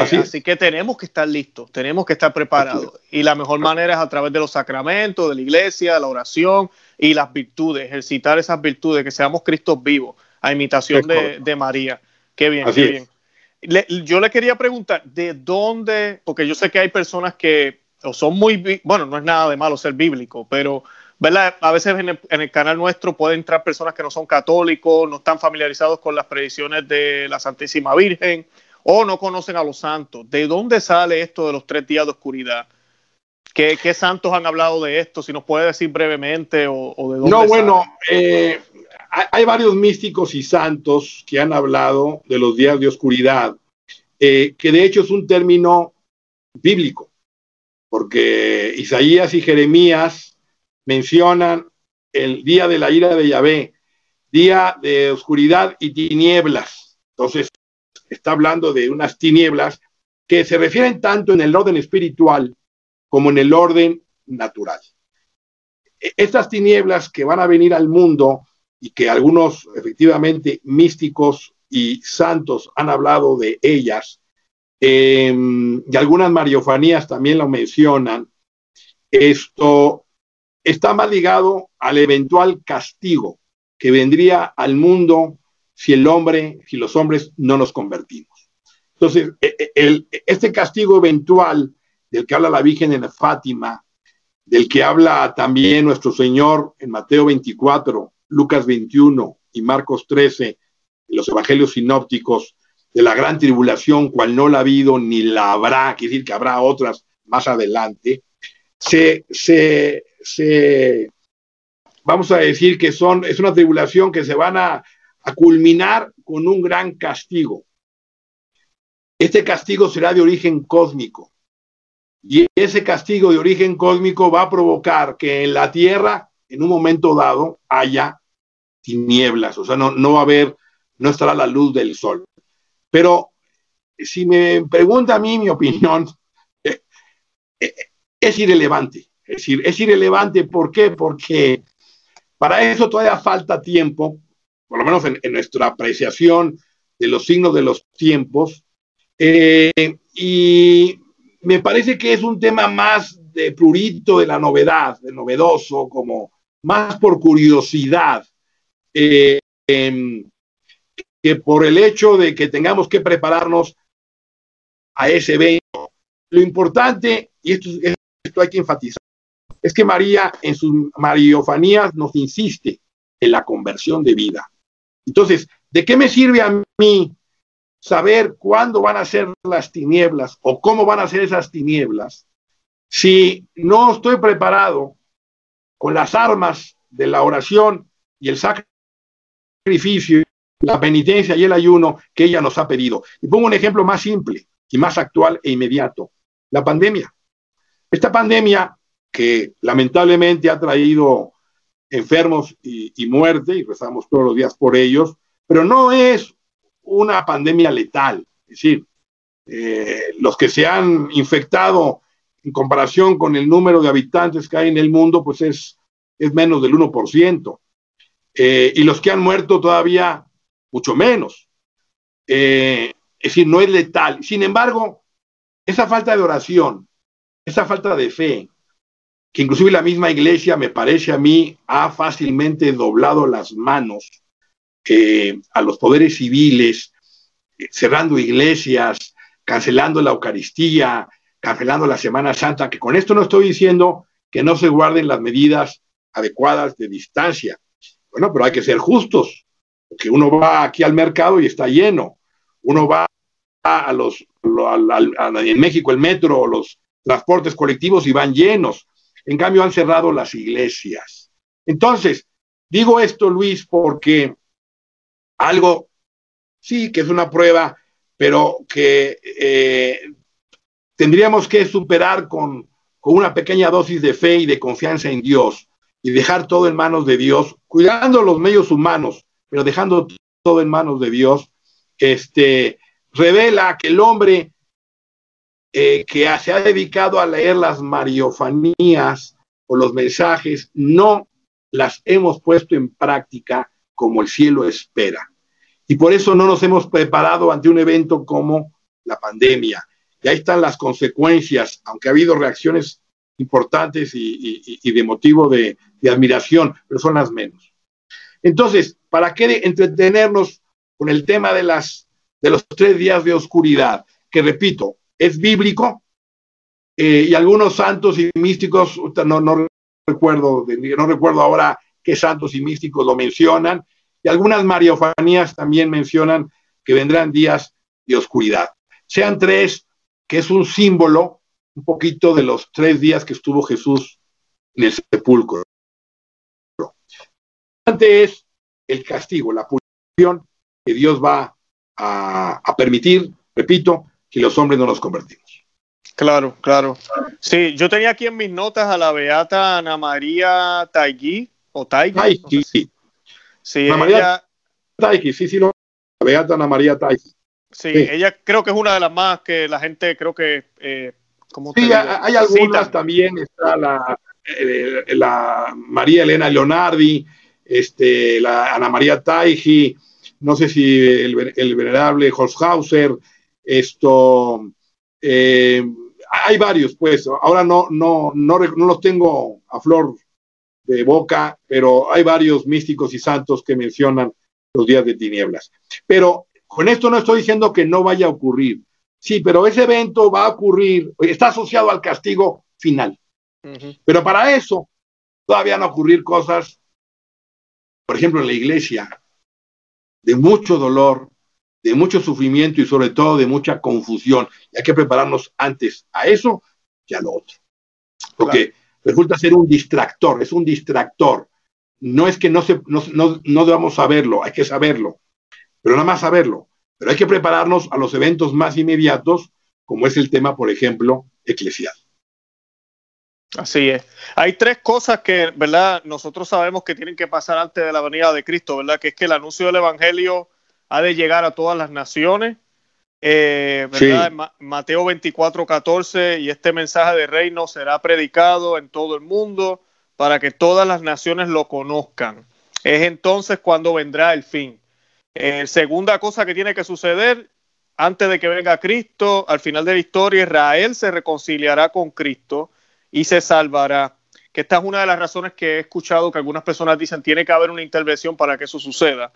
así, que tenemos que estar listos, tenemos que estar preparados. Y la mejor manera es a través de los sacramentos, de la iglesia, la oración y las virtudes, ejercitar esas virtudes, que seamos Cristos vivos, a imitación de, María. Qué bien, qué bien. Yo le quería preguntar, ¿de dónde? Porque yo sé que hay personas que son muy, bueno, no es nada de malo ser bíblico, pero ¿verdad? A veces en el, canal nuestro pueden entrar personas que no son católicos, no están familiarizados con las predicciones de la Santísima Virgen o no conocen a los santos. ¿De dónde sale esto de los tres días de oscuridad? ¿Qué, santos han hablado de esto? Si nos puede decir brevemente o, de dónde. No, bueno, eh, hay varios místicos y santos que han hablado de los días de oscuridad, eh, que de hecho es un término bíblico, porque Isaías y Jeremías mencionan el día de la ira de Yahvé, día de oscuridad y tinieblas. Entonces, está hablando de unas tinieblas que se refieren tanto en el orden espiritual como en el orden natural. E, estas tinieblas que van a venir al mundo y que algunos efectivamente místicos y santos han hablado de ellas, em, y algunas mariofanías también lo mencionan, esto está más ligado al eventual castigo que vendría al mundo si el hombre, si los hombres no nos convertimos. Entonces, e, e, este castigo eventual del que habla la Virgen en Fátima, del que habla también nuestro Señor en Mateo 24, Lucas 21 y Marcos 13, en los evangelios sinópticos, de la gran tribulación, cual no la ha habido ni la habrá, quiere decir que habrá otras más adelante, se, se, se, vamos a decir que son, es una tribulación que se van a culminar con un gran castigo. Este castigo será de origen cósmico. Y ese castigo de origen cósmico va a provocar que en la Tierra, en un momento dado, haya tinieblas. O sea, no, no va a haber, no estará la luz del sol. Pero si me pregunta a mí mi opinión, eh, eh, es irrelevante. Es decir, es irrelevante. ¿Por qué? Porque para eso todavía falta tiempo, por lo menos en, nuestra apreciación de los signos de los tiempos. Eh, y me parece que es un tema más de prurito de la novedad, de novedoso, como más por curiosidad, eh, em, que por el hecho de que tengamos que prepararnos a ese evento. Lo importante, y esto, esto hay que enfatizar, es que María en sus mariofanías nos insiste en la conversión de vida. Entonces, ¿de qué me sirve a mí saber cuándo van a ser las tinieblas o cómo van a ser esas tinieblas si no estoy preparado con las armas de la oración y el sacrificio, la penitencia y el ayuno que ella nos ha pedido? Y pongo un ejemplo más simple y más actual e inmediato, la pandemia. Esta pandemia que lamentablemente ha traído enfermos y, muerte, y rezamos todos los días por ellos, pero no es una pandemia letal. Es decir, eh, los que se han infectado en comparación con el número de habitantes que hay en el mundo, pues es, es menos del 1%. Eh, y los que han muerto todavía mucho menos. Eh, es decir, no es letal. Sin embargo, esa falta de oración, esa falta de fe, que inclusive la misma iglesia, me parece a mí, ha fácilmente doblado las manos a los poderes civiles, eh, cerrando iglesias, cancelando la Eucaristía, cancelando la Semana Santa, que con esto no estoy diciendo que no se guarden las medidas adecuadas de distancia. Bueno, pero hay que ser justos, porque uno va aquí al mercado y está lleno. Uno va a los, en México el metro, los transportes colectivos y van llenos. En cambio, han cerrado las iglesias. Entonces, digo esto, Luis, porque algo, sí, que es una prueba, pero que eh, tendríamos que superar con, con una pequeña dosis de fe y de confianza en Dios y dejar todo en manos de Dios, cuidando los medios humanos, pero dejando todo en manos de Dios, este, revela que el hombre eh, que se ha dedicado a leer las mariofanías o los mensajes, no las hemos puesto en práctica como el cielo espera. Y por eso no nos hemos preparado ante un evento como la pandemia. Y ahí están las consecuencias, aunque ha habido reacciones importantes y, de motivo de, admiración, pero son las menos. Entonces, ¿para qué entretenernos con el tema de, las, de los tres días de oscuridad? Que repito, es bíblico eh, y algunos santos y místicos, no, no, recuerdo, no recuerdo ahora qué santos y místicos lo mencionan, y algunas mariofanías también mencionan que vendrán días de oscuridad. Sean tres, que es un símbolo un poquito de los tres días que estuvo Jesús en el sepulcro. Antes es el castigo, la punición que Dios va a, a permitir, repito, que los hombres no nos convertimos. Claro, claro. Sí, yo tenía aquí en mis notas a la beata Ana María Taigui, o Taigui. Taigui, sí. Sí, Ana María Taigui, sí, sí, la beata Ana María Taigui. Sí, ella creo que es una de las más que la gente creo que... Eh, sí, hay algunas también, está la, eh, la María Elena Leonardi, este, la Ana María Taigi, no sé si el, el venerable Holzhauser, esto, eh, hay varios, pues, ahora no, no, no, no los tengo a flor de boca, pero hay varios místicos y santos que mencionan los días de tinieblas. Pero con esto no estoy diciendo que no vaya a ocurrir. Sí, pero ese evento va a ocurrir, está asociado al castigo final. Pero para eso todavía van a ocurrir cosas, por ejemplo, en la iglesia, de mucho dolor, de mucho sufrimiento y sobre todo de mucha confusión. Y hay que prepararnos antes a eso que a lo otro. Porque resulta ser un distractor, es un distractor. No es que no, se, no, no, no debamos saberlo, hay que saberlo, pero nada más saberlo. Pero hay que prepararnos a los eventos más inmediatos, como es el tema, por ejemplo, eclesial. Así es. Hay tres cosas que, ¿verdad? Nosotros sabemos que tienen que pasar antes de la venida de Cristo, ¿verdad? Que es que el anuncio del Evangelio ha de llegar a todas las naciones. Eh, ¿verdad? Mateo 24, 14, y este mensaje de reino será predicado en todo el mundo para que todas las naciones lo conozcan. Es entonces cuando vendrá el fin. Eh, segunda cosa que tiene que suceder, antes de que venga Cristo, al final de la historia, Israel se reconciliará con Cristo y se salvará. Que esta es una de las razones que he escuchado que algunas personas dicen tiene que haber una intervención para que eso suceda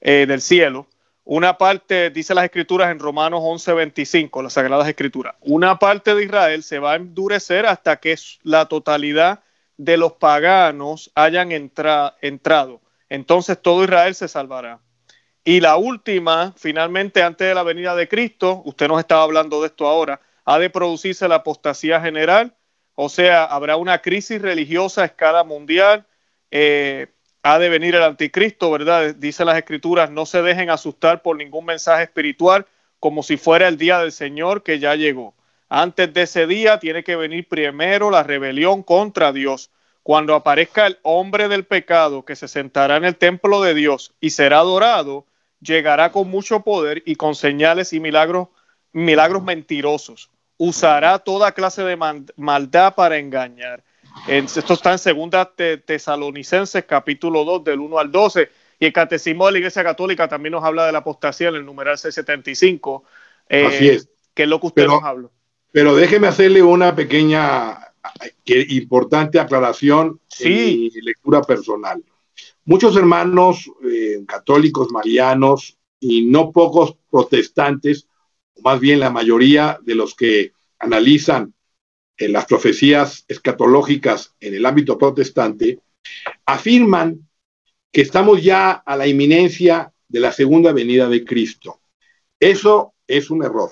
eh, del cielo. Una parte, dice las escrituras en Romanos 11:25, las Sagradas Escrituras, una parte de Israel se va a endurecer hasta que la totalidad de los paganos hayan entrado. Entonces todo Israel se salvará. Y la última, finalmente, antes de la venida de Cristo, usted nos estaba hablando de esto ahora, ha de producirse la apostasía general, o sea, habrá una crisis religiosa a escala mundial, eh, ha de venir el anticristo, ¿verdad? Dice las escrituras, no se dejen asustar por ningún mensaje espiritual como si fuera el día del Señor que ya llegó. Antes de ese día tiene que venir primero la rebelión contra Dios. Cuando aparezca el hombre del pecado que se sentará en el templo de Dios y será adorado, llegará con mucho poder y con señales y milagros, milagros mentirosos. Usará toda clase de maldad para engañar esto está en segunda Tesalonicenses, capítulo 2, del 1 al 12. Y el Catecismo de la Iglesia Católica también nos habla de la apostasía en el numeral 675. Eh, Así es. Que es lo que usted nos habla. Pero déjeme hacerle una pequeña, importante aclaración y lectura personal. Muchos hermanos eh, católicos, marianos y no pocos protestantes, o más bien la mayoría de los que analizan en las profecías escatológicas en el ámbito protestante, afirman que estamos ya a la inminencia de la segunda venida de Cristo. Eso es un error.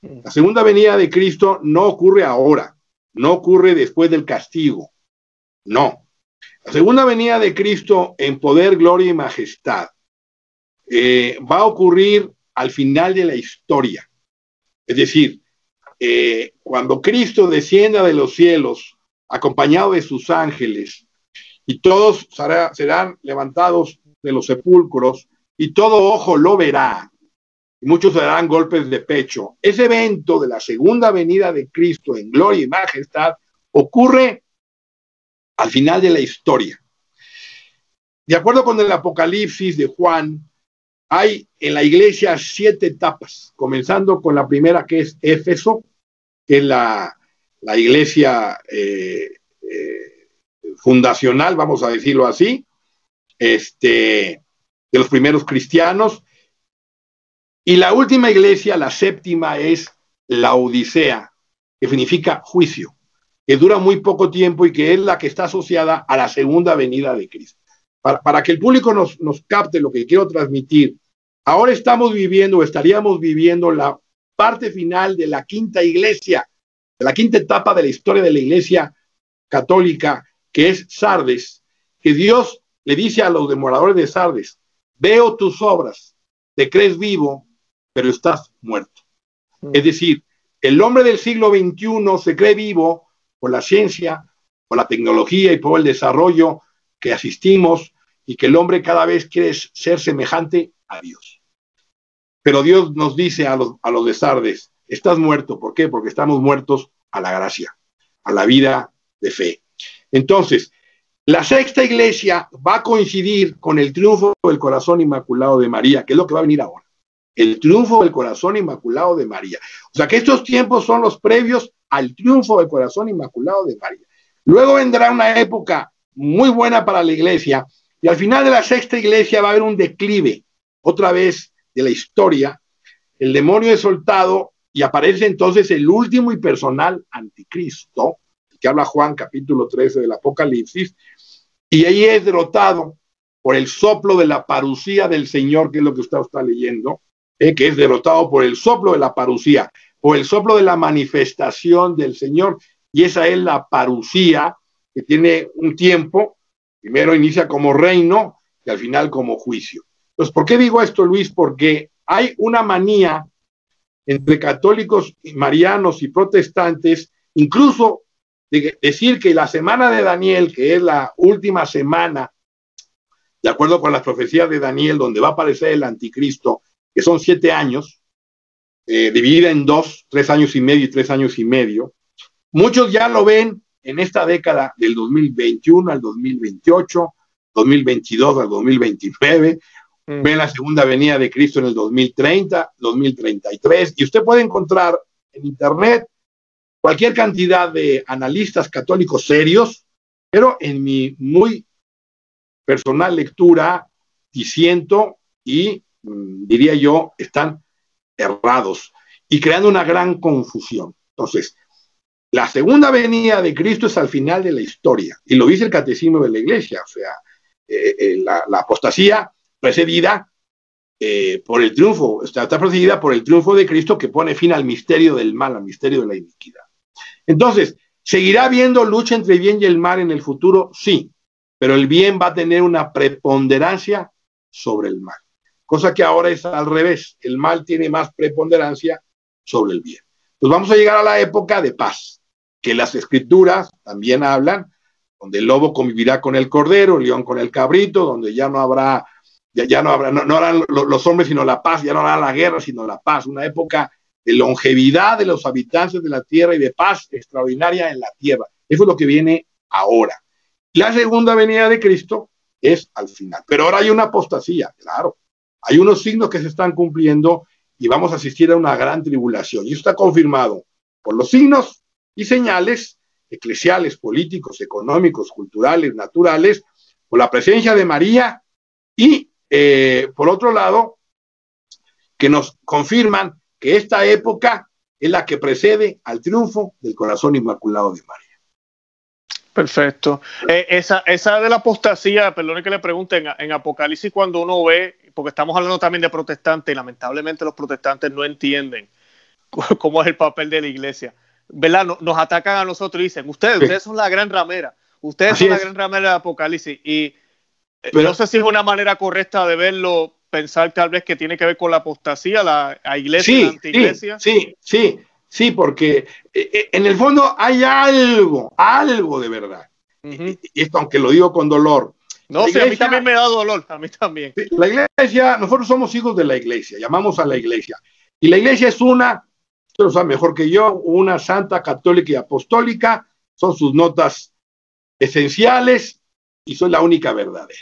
La segunda venida de Cristo no ocurre ahora, no ocurre después del castigo. No. La segunda venida de Cristo en poder, gloria y majestad eh, va a ocurrir al final de la historia. Es decir, eh, cuando Cristo descienda de los cielos, acompañado de sus ángeles, y todos serán levantados de los sepulcros, y todo ojo lo verá, y muchos darán golpes de pecho. Ese evento de la segunda venida de Cristo en gloria y majestad ocurre al final de la historia. de acuerdo con el Apocalipsis de Juan, hay en la iglesia siete etapas, comenzando con la primera que es Éfeso, que es la, iglesia eh, eh, fundacional, vamos a decirlo así, este, de los primeros cristianos. Y la última iglesia, la séptima, es la Odisea, que significa juicio, que dura muy poco tiempo y que es la que está asociada a la segunda venida de Cristo. Para, que el público nos, nos capte lo que quiero transmitir, ahora estamos viviendo o estaríamos viviendo la parte final de la quinta iglesia, de la quinta etapa de la historia de la iglesia católica, que es Sardes, que Dios le dice a los demoradores de Sardes, veo tus obras, te crees vivo, pero estás muerto. Mm. Es decir, el hombre del siglo XXI se cree vivo por la ciencia, por la tecnología y por el desarrollo que asistimos y que el hombre cada vez quiere ser semejante a Dios. Pero Dios nos dice a los, a los estás muerto. ¿Por qué? Porque estamos muertos a la gracia, a la vida de fe. Entonces, la sexta iglesia va a coincidir con el triunfo del corazón inmaculado de María, que es lo que va a venir ahora. El triunfo del corazón inmaculado de María. O sea que estos tiempos son los previos al triunfo del corazón inmaculado de María. Luego vendrá una época muy buena para la iglesia y al final de la sexta iglesia va a haber un declive, otra vez de la historia. El demonio es soltado y aparece entonces el último y personal anticristo, que habla Juan capítulo 13 del Apocalipsis, y ahí es derrotado por el soplo de la parucía del Señor, que es lo que usted está leyendo, eh, que es derrotado por el soplo de la parucía, por el soplo de la manifestación del Señor, y esa es la parucía que tiene un tiempo, primero inicia como reino y al final como juicio. Entonces, ¿por qué digo esto, Luis? Porque hay una manía entre católicos, marianos y protestantes, incluso de decir que la semana de Daniel, que es la última semana, de acuerdo con las profecías de Daniel, donde va a aparecer el anticristo, que son siete años, eh, dividida en dos, tres años y medio y tres años y medio, muchos ya lo ven en esta década del 2021 al 2028, 2022 al 2029, mm. ven la segunda venida de Cristo en el 2030, 2033, y usted puede encontrar en Internet cualquier cantidad de analistas católicos serios, pero en mi muy personal lectura, diciendo y mm, diría yo, están errados y creando una gran confusión. Entonces, la segunda venida de Cristo es al final de la historia, y lo dice el catecismo de la iglesia, o sea, eh, eh, la, apostasía precedida eh, por el triunfo, está, está precedida por el triunfo de Cristo que pone fin al misterio del mal, al misterio de la iniquidad. Entonces, ¿seguirá habiendo lucha entre el bien y el mal en el futuro? Sí, pero el bien va a tener una preponderancia sobre el mal, cosa que ahora es al revés, el mal tiene más preponderancia sobre el bien. Pues vamos a llegar a la época de paz, que las escrituras también hablan, donde el lobo convivirá con el cordero, el león con el cabrito, donde ya no habrá, ya, no habrá, no, harán los hombres sino la paz, ya no hará la guerra sino la paz, una época de longevidad de los habitantes de la tierra y de paz extraordinaria en la tierra. Eso es lo que viene ahora. La segunda venida de Cristo es al final. Pero ahora hay una apostasía, claro. Hay unos signos que se están cumpliendo y vamos a asistir a una gran tribulación. Y está confirmado por los signos y señales eclesiales, políticos, económicos, culturales, naturales, por la presencia de María y, eh, por otro lado, que nos confirman que esta época es la que precede al triunfo del corazón inmaculado de María. Perfecto. Eh, esa, esa de la apostasía, perdone que le pregunten, en, Apocalipsis cuando uno ve, porque estamos hablando también de protestantes y lamentablemente los protestantes no entienden cómo es el papel de la iglesia. ¿Verdad? Nos, atacan a nosotros y dicen, ustedes, ustedes son la gran ramera, ustedes son la gran ramera de Apocalipsis. Y eh, no sé si es una manera correcta de verlo pensar tal vez que tiene que ver con la apostasía, la, iglesia, sí, la antiglesia. Sí, sí, sí, porque eh, eh, en el fondo hay algo, algo de verdad. Y esto, aunque lo digo con dolor. No, sí, a mí también me da dolor, a mí también. La iglesia, nosotros somos hijos de la iglesia, llamamos a la iglesia. Y la iglesia es una, usted lo sabe mejor que yo, una santa católica y apostólica, son sus notas esenciales y son la única verdadera.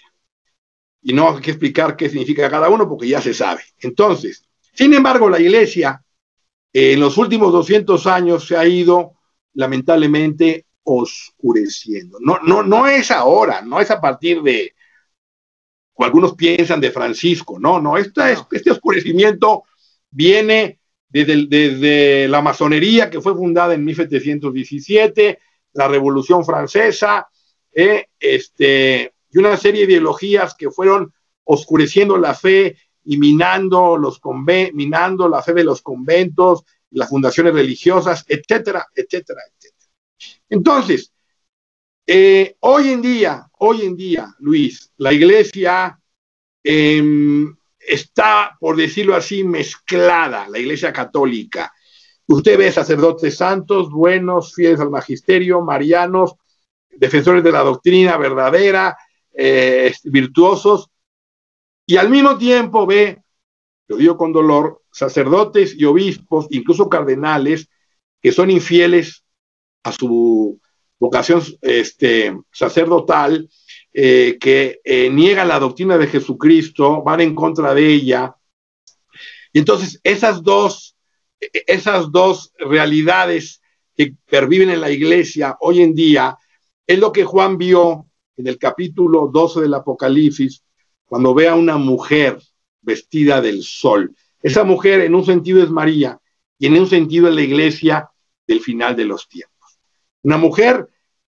y no hay que explicar qué significa cada uno porque ya se sabe. Entonces, sin embargo, la iglesia en los últimos 200 años se ha ido lamentablemente oscureciendo. No, no, no es ahora, no es a partir de, o algunos piensan de Francisco, no, no, este, este oscurecimiento viene desde, desde, la masonería que fue fundada en 1717, la Revolución Francesa, eh, este, y una serie de ideologías que fueron oscureciendo la fe y minando, los minando la fe de los conventos, las fundaciones religiosas, etcétera, etcétera, etcétera. Entonces, eh, hoy en día, hoy en día, Luis, la iglesia em, está, por decirlo así, mezclada, la iglesia católica. Usted ve sacerdotes santos, buenos, fieles al magisterio, marianos, defensores de la doctrina verdadera, eh, virtuosos, y al mismo tiempo ve, lo digo con dolor, sacerdotes y obispos, incluso cardenales, que son infieles a su vocación este, sacerdotal, eh, que eh, niegan la doctrina de Jesucristo, van en contra de ella. Y entonces esas dos, esas dos realidades que perviven en la iglesia hoy en día es lo que Juan vio en el capítulo 12 del Apocalipsis, cuando ve a una mujer vestida del sol. Esa mujer en un sentido es María y en un sentido es la iglesia del final de los tiempos. Una mujer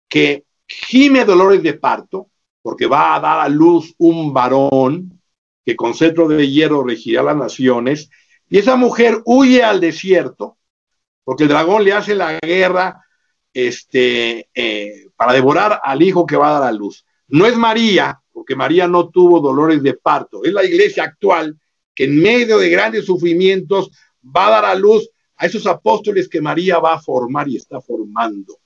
que gime dolores de parto porque va a dar a luz un varón que con cetro de hierro regirá las naciones y esa mujer huye al desierto porque el dragón le hace la guerra este, eh, para devorar al hijo que va a dar a luz. No es María, porque María no tuvo dolores de parto, es la iglesia actual que en medio de grandes sufrimientos va a dar a luz a esos apóstoles que María va a formar y está formando.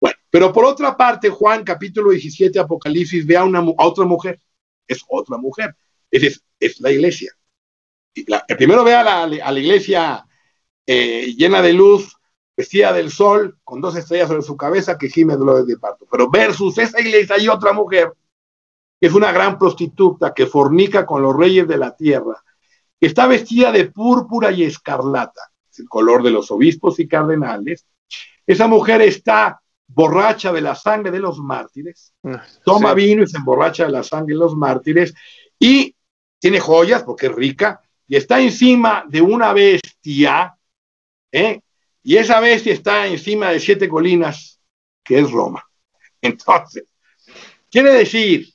Bueno, pero por otra parte, Juan capítulo 17, Apocalipsis, ve a, una, otra mujer, es otra mujer, es, es la iglesia. el primero ve a la, a la iglesia eh, llena de luz, vestida del sol, con dos estrellas sobre su cabeza que gime dolores de parto. Pero versus esa iglesia hay otra mujer, que es una gran prostituta que fornica con los reyes de la tierra, que está vestida de púrpura y escarlata, es el color de los obispos y cardenales. Esa mujer está borracha de la sangre de los mártires, ah, toma vino y se emborracha de la sangre de los mártires y tiene joyas porque es rica y está encima de una bestia ¿eh? Y esa bestia está encima de siete colinas, que es Roma. Entonces, quiere decir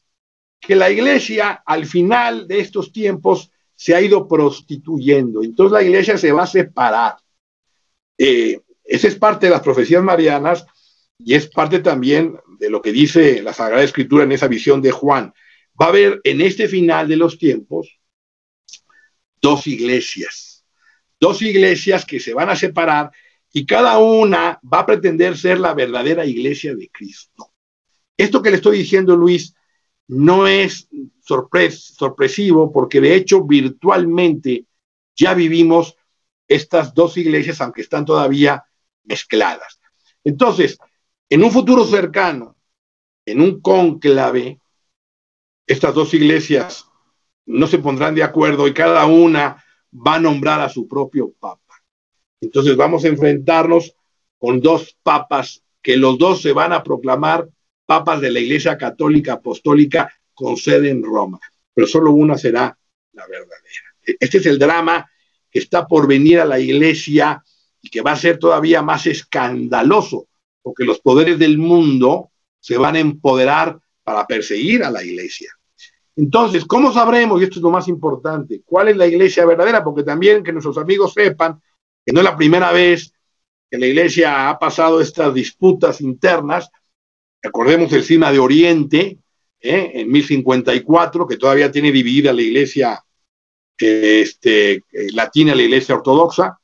que la iglesia al final de estos tiempos se ha ido prostituyendo. Entonces la iglesia se va a separar. Eh, esa es parte de las profecías marianas y es parte también de lo que dice la Sagrada Escritura en esa visión de Juan. Va a haber en este final de los tiempos dos iglesias, dos iglesias que se van a separar y cada una va a pretender ser la verdadera iglesia de Cristo. Esto que le estoy diciendo, Luis, no es sorpresivo porque de hecho virtualmente ya vivimos estas dos iglesias, aunque están todavía mezcladas. Entonces, en un futuro cercano, en un cónclave, estas dos iglesias no se pondrán de acuerdo y cada una va a nombrar a su propio papa. Entonces vamos a enfrentarnos con dos papas que los dos se van a proclamar papas de la Iglesia Católica Apostólica con sede en Roma, pero solo una será la verdadera. Este es el drama que está por venir a la Iglesia y que va a ser todavía más escandaloso, porque los poderes del mundo se van a empoderar para perseguir a la Iglesia. Entonces, ¿cómo sabremos, y esto es lo más importante, cuál es la iglesia verdadera? Porque también que nuestros amigos sepan que no es la primera vez que la iglesia ha pasado estas disputas internas. Recordemos el Sina de Oriente, ¿eh? en 1054, que todavía tiene dividida la iglesia este, eh, latina, la iglesia ortodoxa.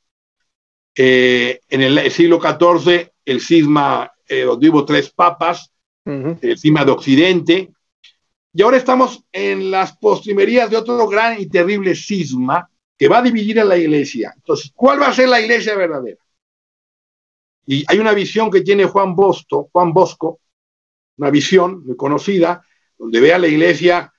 Eh, en el siglo XIV, el cisma, donde hubo tres papas, el cisma de Occidente. Y ahora estamos en las postrimerías de otro gran y terrible cisma, que va a dividir a la iglesia. Entonces, ¿cuál va a ser la iglesia verdadera? Y hay una visión que tiene Juan Bosto, Juan Bosco, una visión muy conocida, donde ve a la iglesia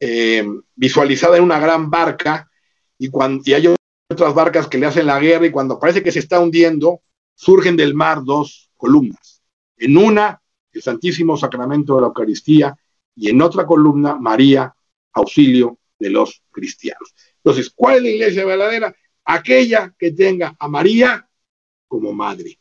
eh, visualizada en una gran barca y, cuando, y hay otras barcas que le hacen la guerra y cuando parece que se está hundiendo, surgen del mar dos columnas. En una, el Santísimo Sacramento de la Eucaristía y en otra columna, María, auxilio de los cristianos. Entonces, ¿cuál es la iglesia verdadera? Aquella que tenga a María como madre.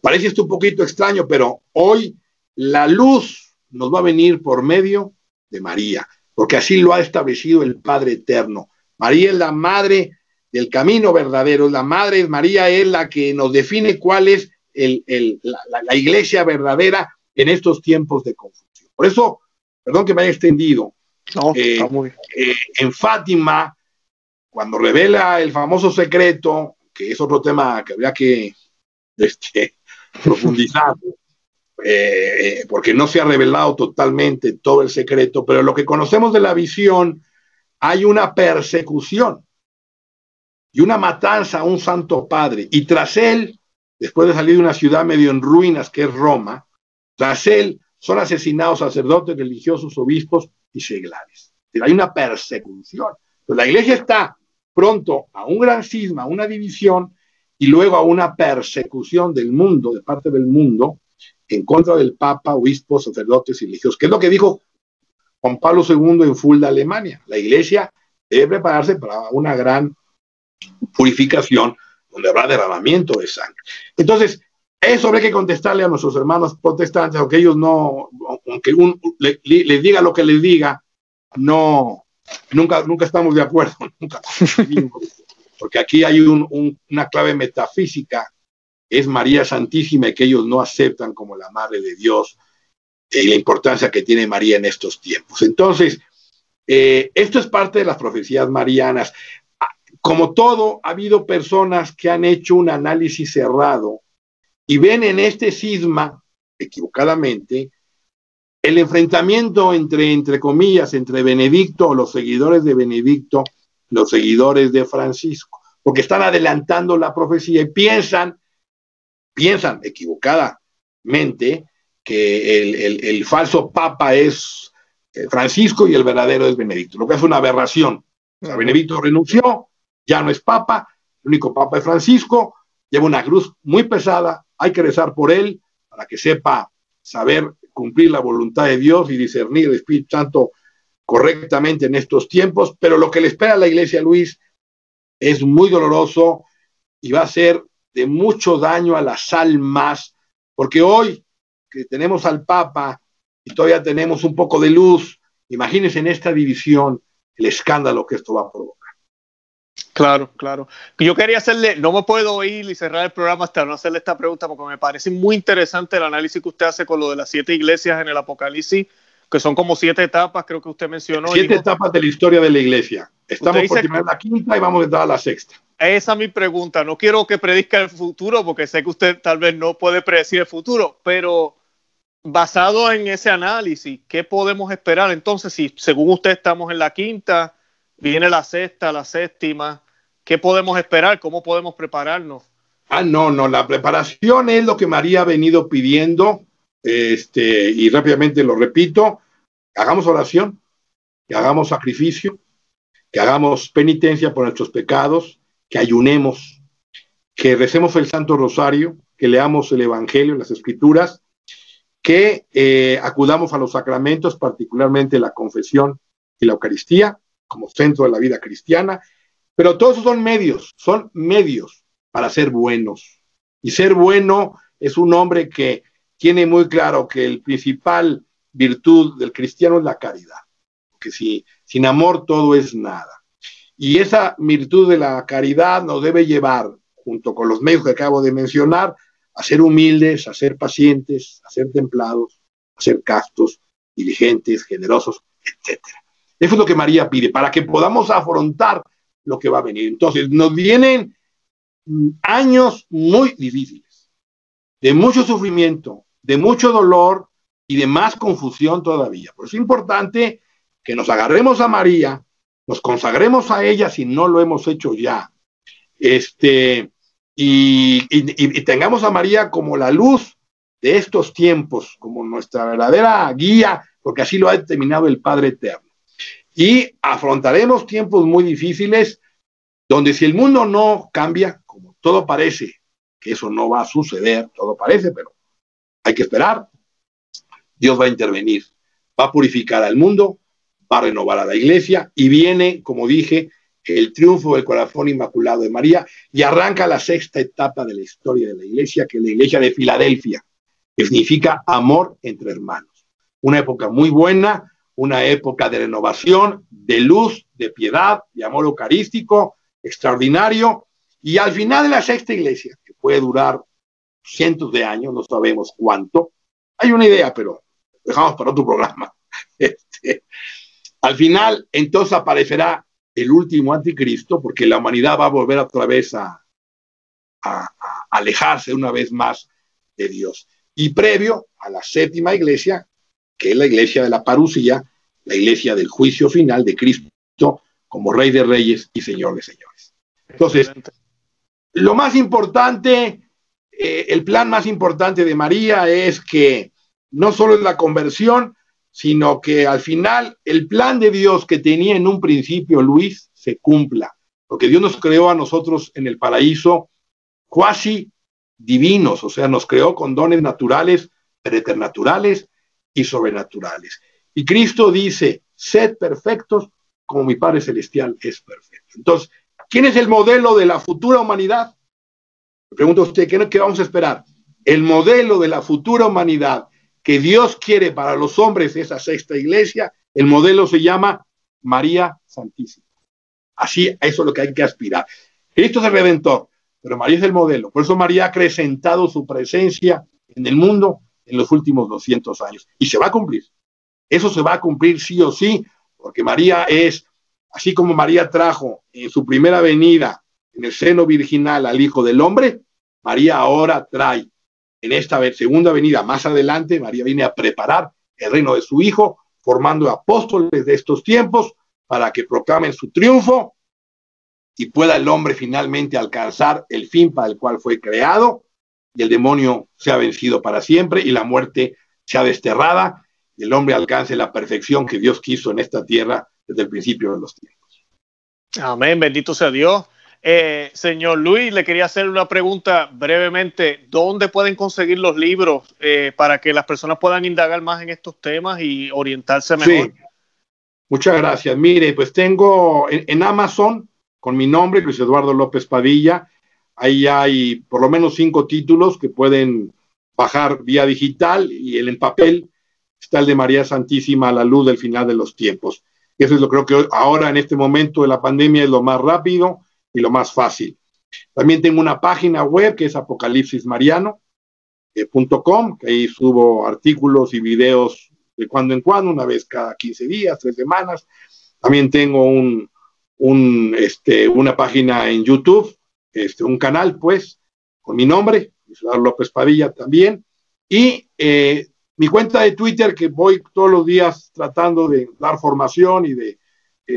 Parece esto un poquito extraño, pero hoy la luz nos va a venir por medio de María, porque así lo ha establecido el Padre Eterno. María es la madre del camino verdadero, la madre María es la que nos define cuál es la, iglesia verdadera en estos tiempos de confusión. Por eso, perdón que me haya extendido, eh, eh, en Fátima, cuando revela el famoso secreto, que es otro tema que habría que este, profundizar, eh, porque no se ha revelado totalmente todo el secreto, pero lo que conocemos de la visión, hay una persecución y una matanza a un santo padre. Y tras él, después de salir de una ciudad medio en ruinas que es Roma, tras él son asesinados sacerdotes, religiosos, obispos y seglares. Hay una persecución. Pues la iglesia está pronto a un gran cisma, a una división y luego a una persecución del mundo, de parte del mundo, en contra del Papa, obispos, sacerdotes y religiosos, que es lo que dijo Juan Pablo II en Fulda, Alemania. La iglesia debe prepararse para una gran purificación donde habrá derramamiento de sangre. Entonces, eso habrá que contestarle a nuestros hermanos protestantes, aunque ellos no, aunque un, les diga lo que les diga, no, nunca, nunca estamos de acuerdo, nunca, porque aquí hay una clave metafísica es María Santísima que ellos no aceptan como la Madre de Dios y eh, la importancia que tiene María en estos tiempos. Entonces, eh, esto es parte de las profecías marianas. Como todo, ha habido personas que han hecho un análisis cerrado y ven en este cisma, equivocadamente, el enfrentamiento entre, entre comillas, entre Benedicto o los seguidores de Benedicto, los seguidores de Francisco, porque están adelantando la profecía y piensan piensan equivocadamente que el, falso papa es eh, Francisco y el verdadero es Benedicto, lo que es una aberración. Benedicto renunció, ya no es papa, el único papa es Francisco, lleva una cruz muy pesada, hay que rezar por él para que sepa saber cumplir la voluntad de Dios y discernir el Espíritu Santo correctamente en estos tiempos, pero lo que le espera a la iglesia, Luis, es muy doloroso y va a ser de mucho daño a las almas, porque hoy que tenemos al Papa y todavía tenemos un poco de luz, imagínense en esta división el escándalo que esto va a provocar. Claro, claro. Yo quería hacerle, no me puedo ir y cerrar el programa hasta no hacerle esta pregunta porque me parece muy interesante el análisis que usted hace con lo de las siete iglesias en el Apocalipsis, que son como siete etapas, creo que usted mencionó. Siete etapas de la historia de la iglesia. Estamos por terminar la quinta y vamos a entrar a la sexta. Esa es mi pregunta. No quiero que predizca el futuro porque sé que usted tal vez no puede predecir el futuro, pero basado en ese análisis, ¿qué podemos esperar entonces si según usted estamos en la quinta, viene la sexta, la séptima? ¿Qué podemos esperar? ¿Cómo podemos prepararnos? Ah, no, no, la preparación es lo que María ha venido pidiendo, este, y rápidamente lo repito, hagamos oración, que hagamos sacrificio, que hagamos penitencia por nuestros pecados, que ayunemos, que recemos el Santo Rosario, que leamos el Evangelio, las Escrituras, que eh, acudamos a los sacramentos, particularmente la confesión y la Eucaristía, como centro de la vida cristiana, pero todos son medios, son medios para ser buenos. Y ser bueno es un hombre que tiene muy claro que el principal virtud del cristiano es la caridad, porque si, sin amor todo es nada. Y esa virtud de la caridad nos debe llevar, junto con los medios que acabo de mencionar, a ser humildes, a ser pacientes, a ser templados, a ser castos, diligentes, generosos, etc. Eso es lo que María pide, para que podamos afrontar lo que va a venir. Entonces, nos vienen años muy difíciles, de mucho sufrimiento, de mucho dolor y de más confusión todavía. Por eso es importante que nos agarremos a María, nos consagremos a ella si no lo hemos hecho ya. Este, y, tengamos a María como la luz de estos tiempos, como nuestra verdadera guía, porque así lo ha determinado el Padre Eterno. Y afrontaremos tiempos muy difíciles donde si el mundo no cambia, como todo parece que eso no va a suceder, todo parece, pero hay que esperar, Dios va a intervenir, va a purificar al mundo, va a renovar a la iglesia y viene, como dije, el triunfo del corazón inmaculado de María y arranca la sexta etapa de la historia de la iglesia, que es la iglesia de Filadelfia, que significa amor entre hermanos. Una época muy buena, una época de renovación, de luz, de piedad, de amor eucarístico, extraordinario. Y al final de la sexta iglesia, que puede durar cientos de años, no sabemos cuánto, hay una idea, pero dejamos para otro programa. Este, al final, entonces aparecerá el último anticristo, porque la humanidad va a volver otra vez a, a, alejarse una vez más de Dios. Y previo a la séptima iglesia, que es la iglesia de la parucía, la iglesia del juicio final de Cristo como Rey de Reyes y Señor de Señores. Entonces, lo más importante, eh, el plan más importante de María es que no solo es la conversión, sino que al final el plan de Dios que tenía en un principio Luis se cumpla, porque Dios nos creó a nosotros en el paraíso cuasi divinos, o sea, nos creó con dones naturales, preternaturales y sobrenaturales. Y Cristo dice, sed perfectos como mi Padre Celestial es perfecto. Entonces, ¿quién es el modelo de la futura humanidad? Me pregunta usted, ¿qué, ¿qué vamos a esperar? El modelo de la futura humanidad que Dios quiere para los hombres esa sexta iglesia, el modelo se llama María Santísima. Así, eso es lo que hay que aspirar. Cristo es el redentor, pero María es el modelo. Por eso María ha acrecentado su presencia en el mundo en los últimos 200 años. Y se va a cumplir. Eso se va a cumplir sí o sí, porque María es, así como María trajo en su primera venida en el seno virginal al Hijo del Hombre, María ahora trae en esta segunda venida más adelante, María viene a preparar el reino de su Hijo, formando apóstoles de estos tiempos para que proclamen su triunfo y pueda el hombre finalmente alcanzar el fin para el cual fue creado y el demonio sea vencido para siempre y la muerte sea desterrada y el hombre alcance la perfección que Dios quiso en esta tierra desde el principio de los tiempos. Amén, bendito sea Dios. Eh, señor Luis, le quería hacer una pregunta brevemente. ¿Dónde pueden conseguir los libros eh, para que las personas puedan indagar más en estos temas y orientarse mejor? Sí. Muchas gracias. Mire, pues tengo en, Amazon con mi nombre, Luis Eduardo López Padilla. Ahí hay por lo menos cinco títulos que pueden bajar vía digital y el en papel está el de María Santísima a la luz del final de los tiempos. Eso es lo creo que ahora en este momento de la pandemia es lo más rápido y lo más fácil. También tengo una página web que es apocalipsismariano.com, que ahí subo artículos y videos de cuando en cuando, una vez cada 15 días, tres semanas. También tengo un, este, una página en YouTube, este, un canal, pues, con mi nombre, López Padilla también. Y eh, mi cuenta de Twitter, que voy todos los días tratando de dar formación y de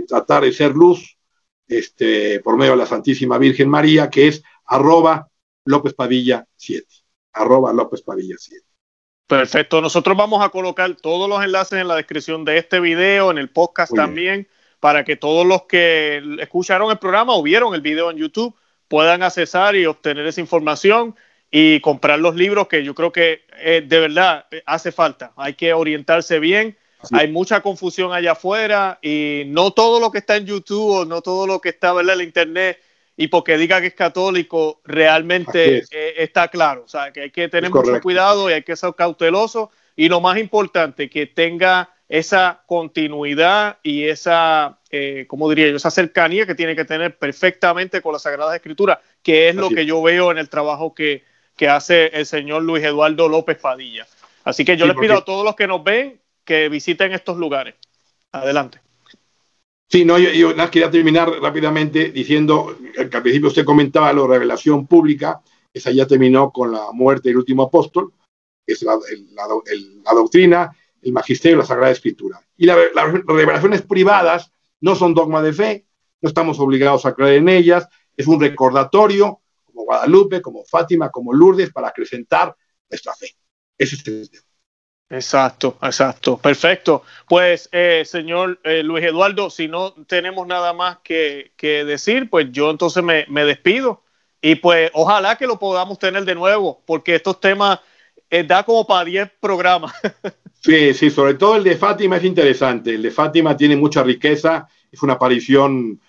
tratar de ser luz este, por medio de la Santísima Virgen María, que es arroba López Padilla 7. Arroba López Padilla 7. Perfecto. Nosotros vamos a colocar todos los enlaces en la descripción de este video, en el podcast también, para que todos los que escucharon el programa o vieron el video en YouTube puedan accesar y obtener esa información y comprar los libros que yo creo que eh, de verdad hace falta. Hay que orientarse bien. Hay mucha confusión allá afuera y no todo lo que está en YouTube o no todo lo que está en la internet y porque diga que es católico realmente eh, está claro. O sea, que hay que tener mucho cuidado y hay que ser cauteloso. Y lo más importante, que tenga esa continuidad y esa, eh, ¿cómo diría yo? Esa cercanía que tiene que tener perfectamente con la Sagrada Escritura, que es lo que yo veo en el trabajo que, hace el señor Luis Eduardo López Padilla. Así que yo les pido a todos los que nos ven que visiten estos lugares. Adelante. Sí, no, yo, yo quería terminar rápidamente diciendo que al principio usted comentaba la revelación pública, esa ya terminó con la muerte del último apóstol, que es la, doctrina, el magisterio la Sagrada Escritura. Y las revelaciones privadas no son dogma de fe, no estamos obligados a creer en ellas, es un recordatorio, como Guadalupe, como Fátima, como Lourdes, para acrecentar nuestra fe. Ese es el tema. Exacto, exacto. Perfecto. Pues, eh, señor eh, Luis Eduardo, si no tenemos nada más que, decir, pues yo entonces me, despido. Y pues ojalá que lo podamos tener de nuevo, porque estos temas eh, da como para 10 programas. sí, sí, sobre todo el de Fátima es interesante. El de Fátima tiene mucha riqueza, es una aparición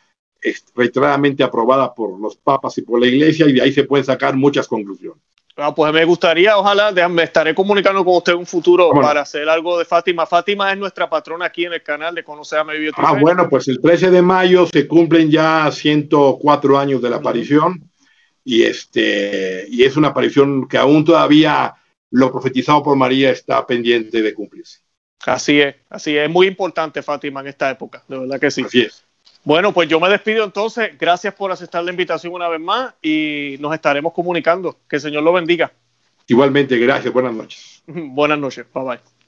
reiteradamente aprobada por los papas y por la iglesia, y de ahí se pueden sacar muchas conclusiones. Ah, pues me gustaría, ojalá, me estaré comunicando con usted en un futuro para hacer algo de Fátima. Fátima es nuestra patrona aquí en el canal de Conocer a Medio Ah, bueno, pues el 13 de mayo se cumplen ya 104 años de la aparición y, este, y es una aparición que aún todavía lo profetizado por María está pendiente de cumplirse. Así es, así es, muy importante Fátima en esta época, de verdad que sí. Así es. Bueno, pues yo me despido entonces. Gracias por aceptar la invitación una vez más y nos estaremos comunicando. Que el Señor lo bendiga. Igualmente, gracias. Buenas noches. Buenas noches. Bye bye.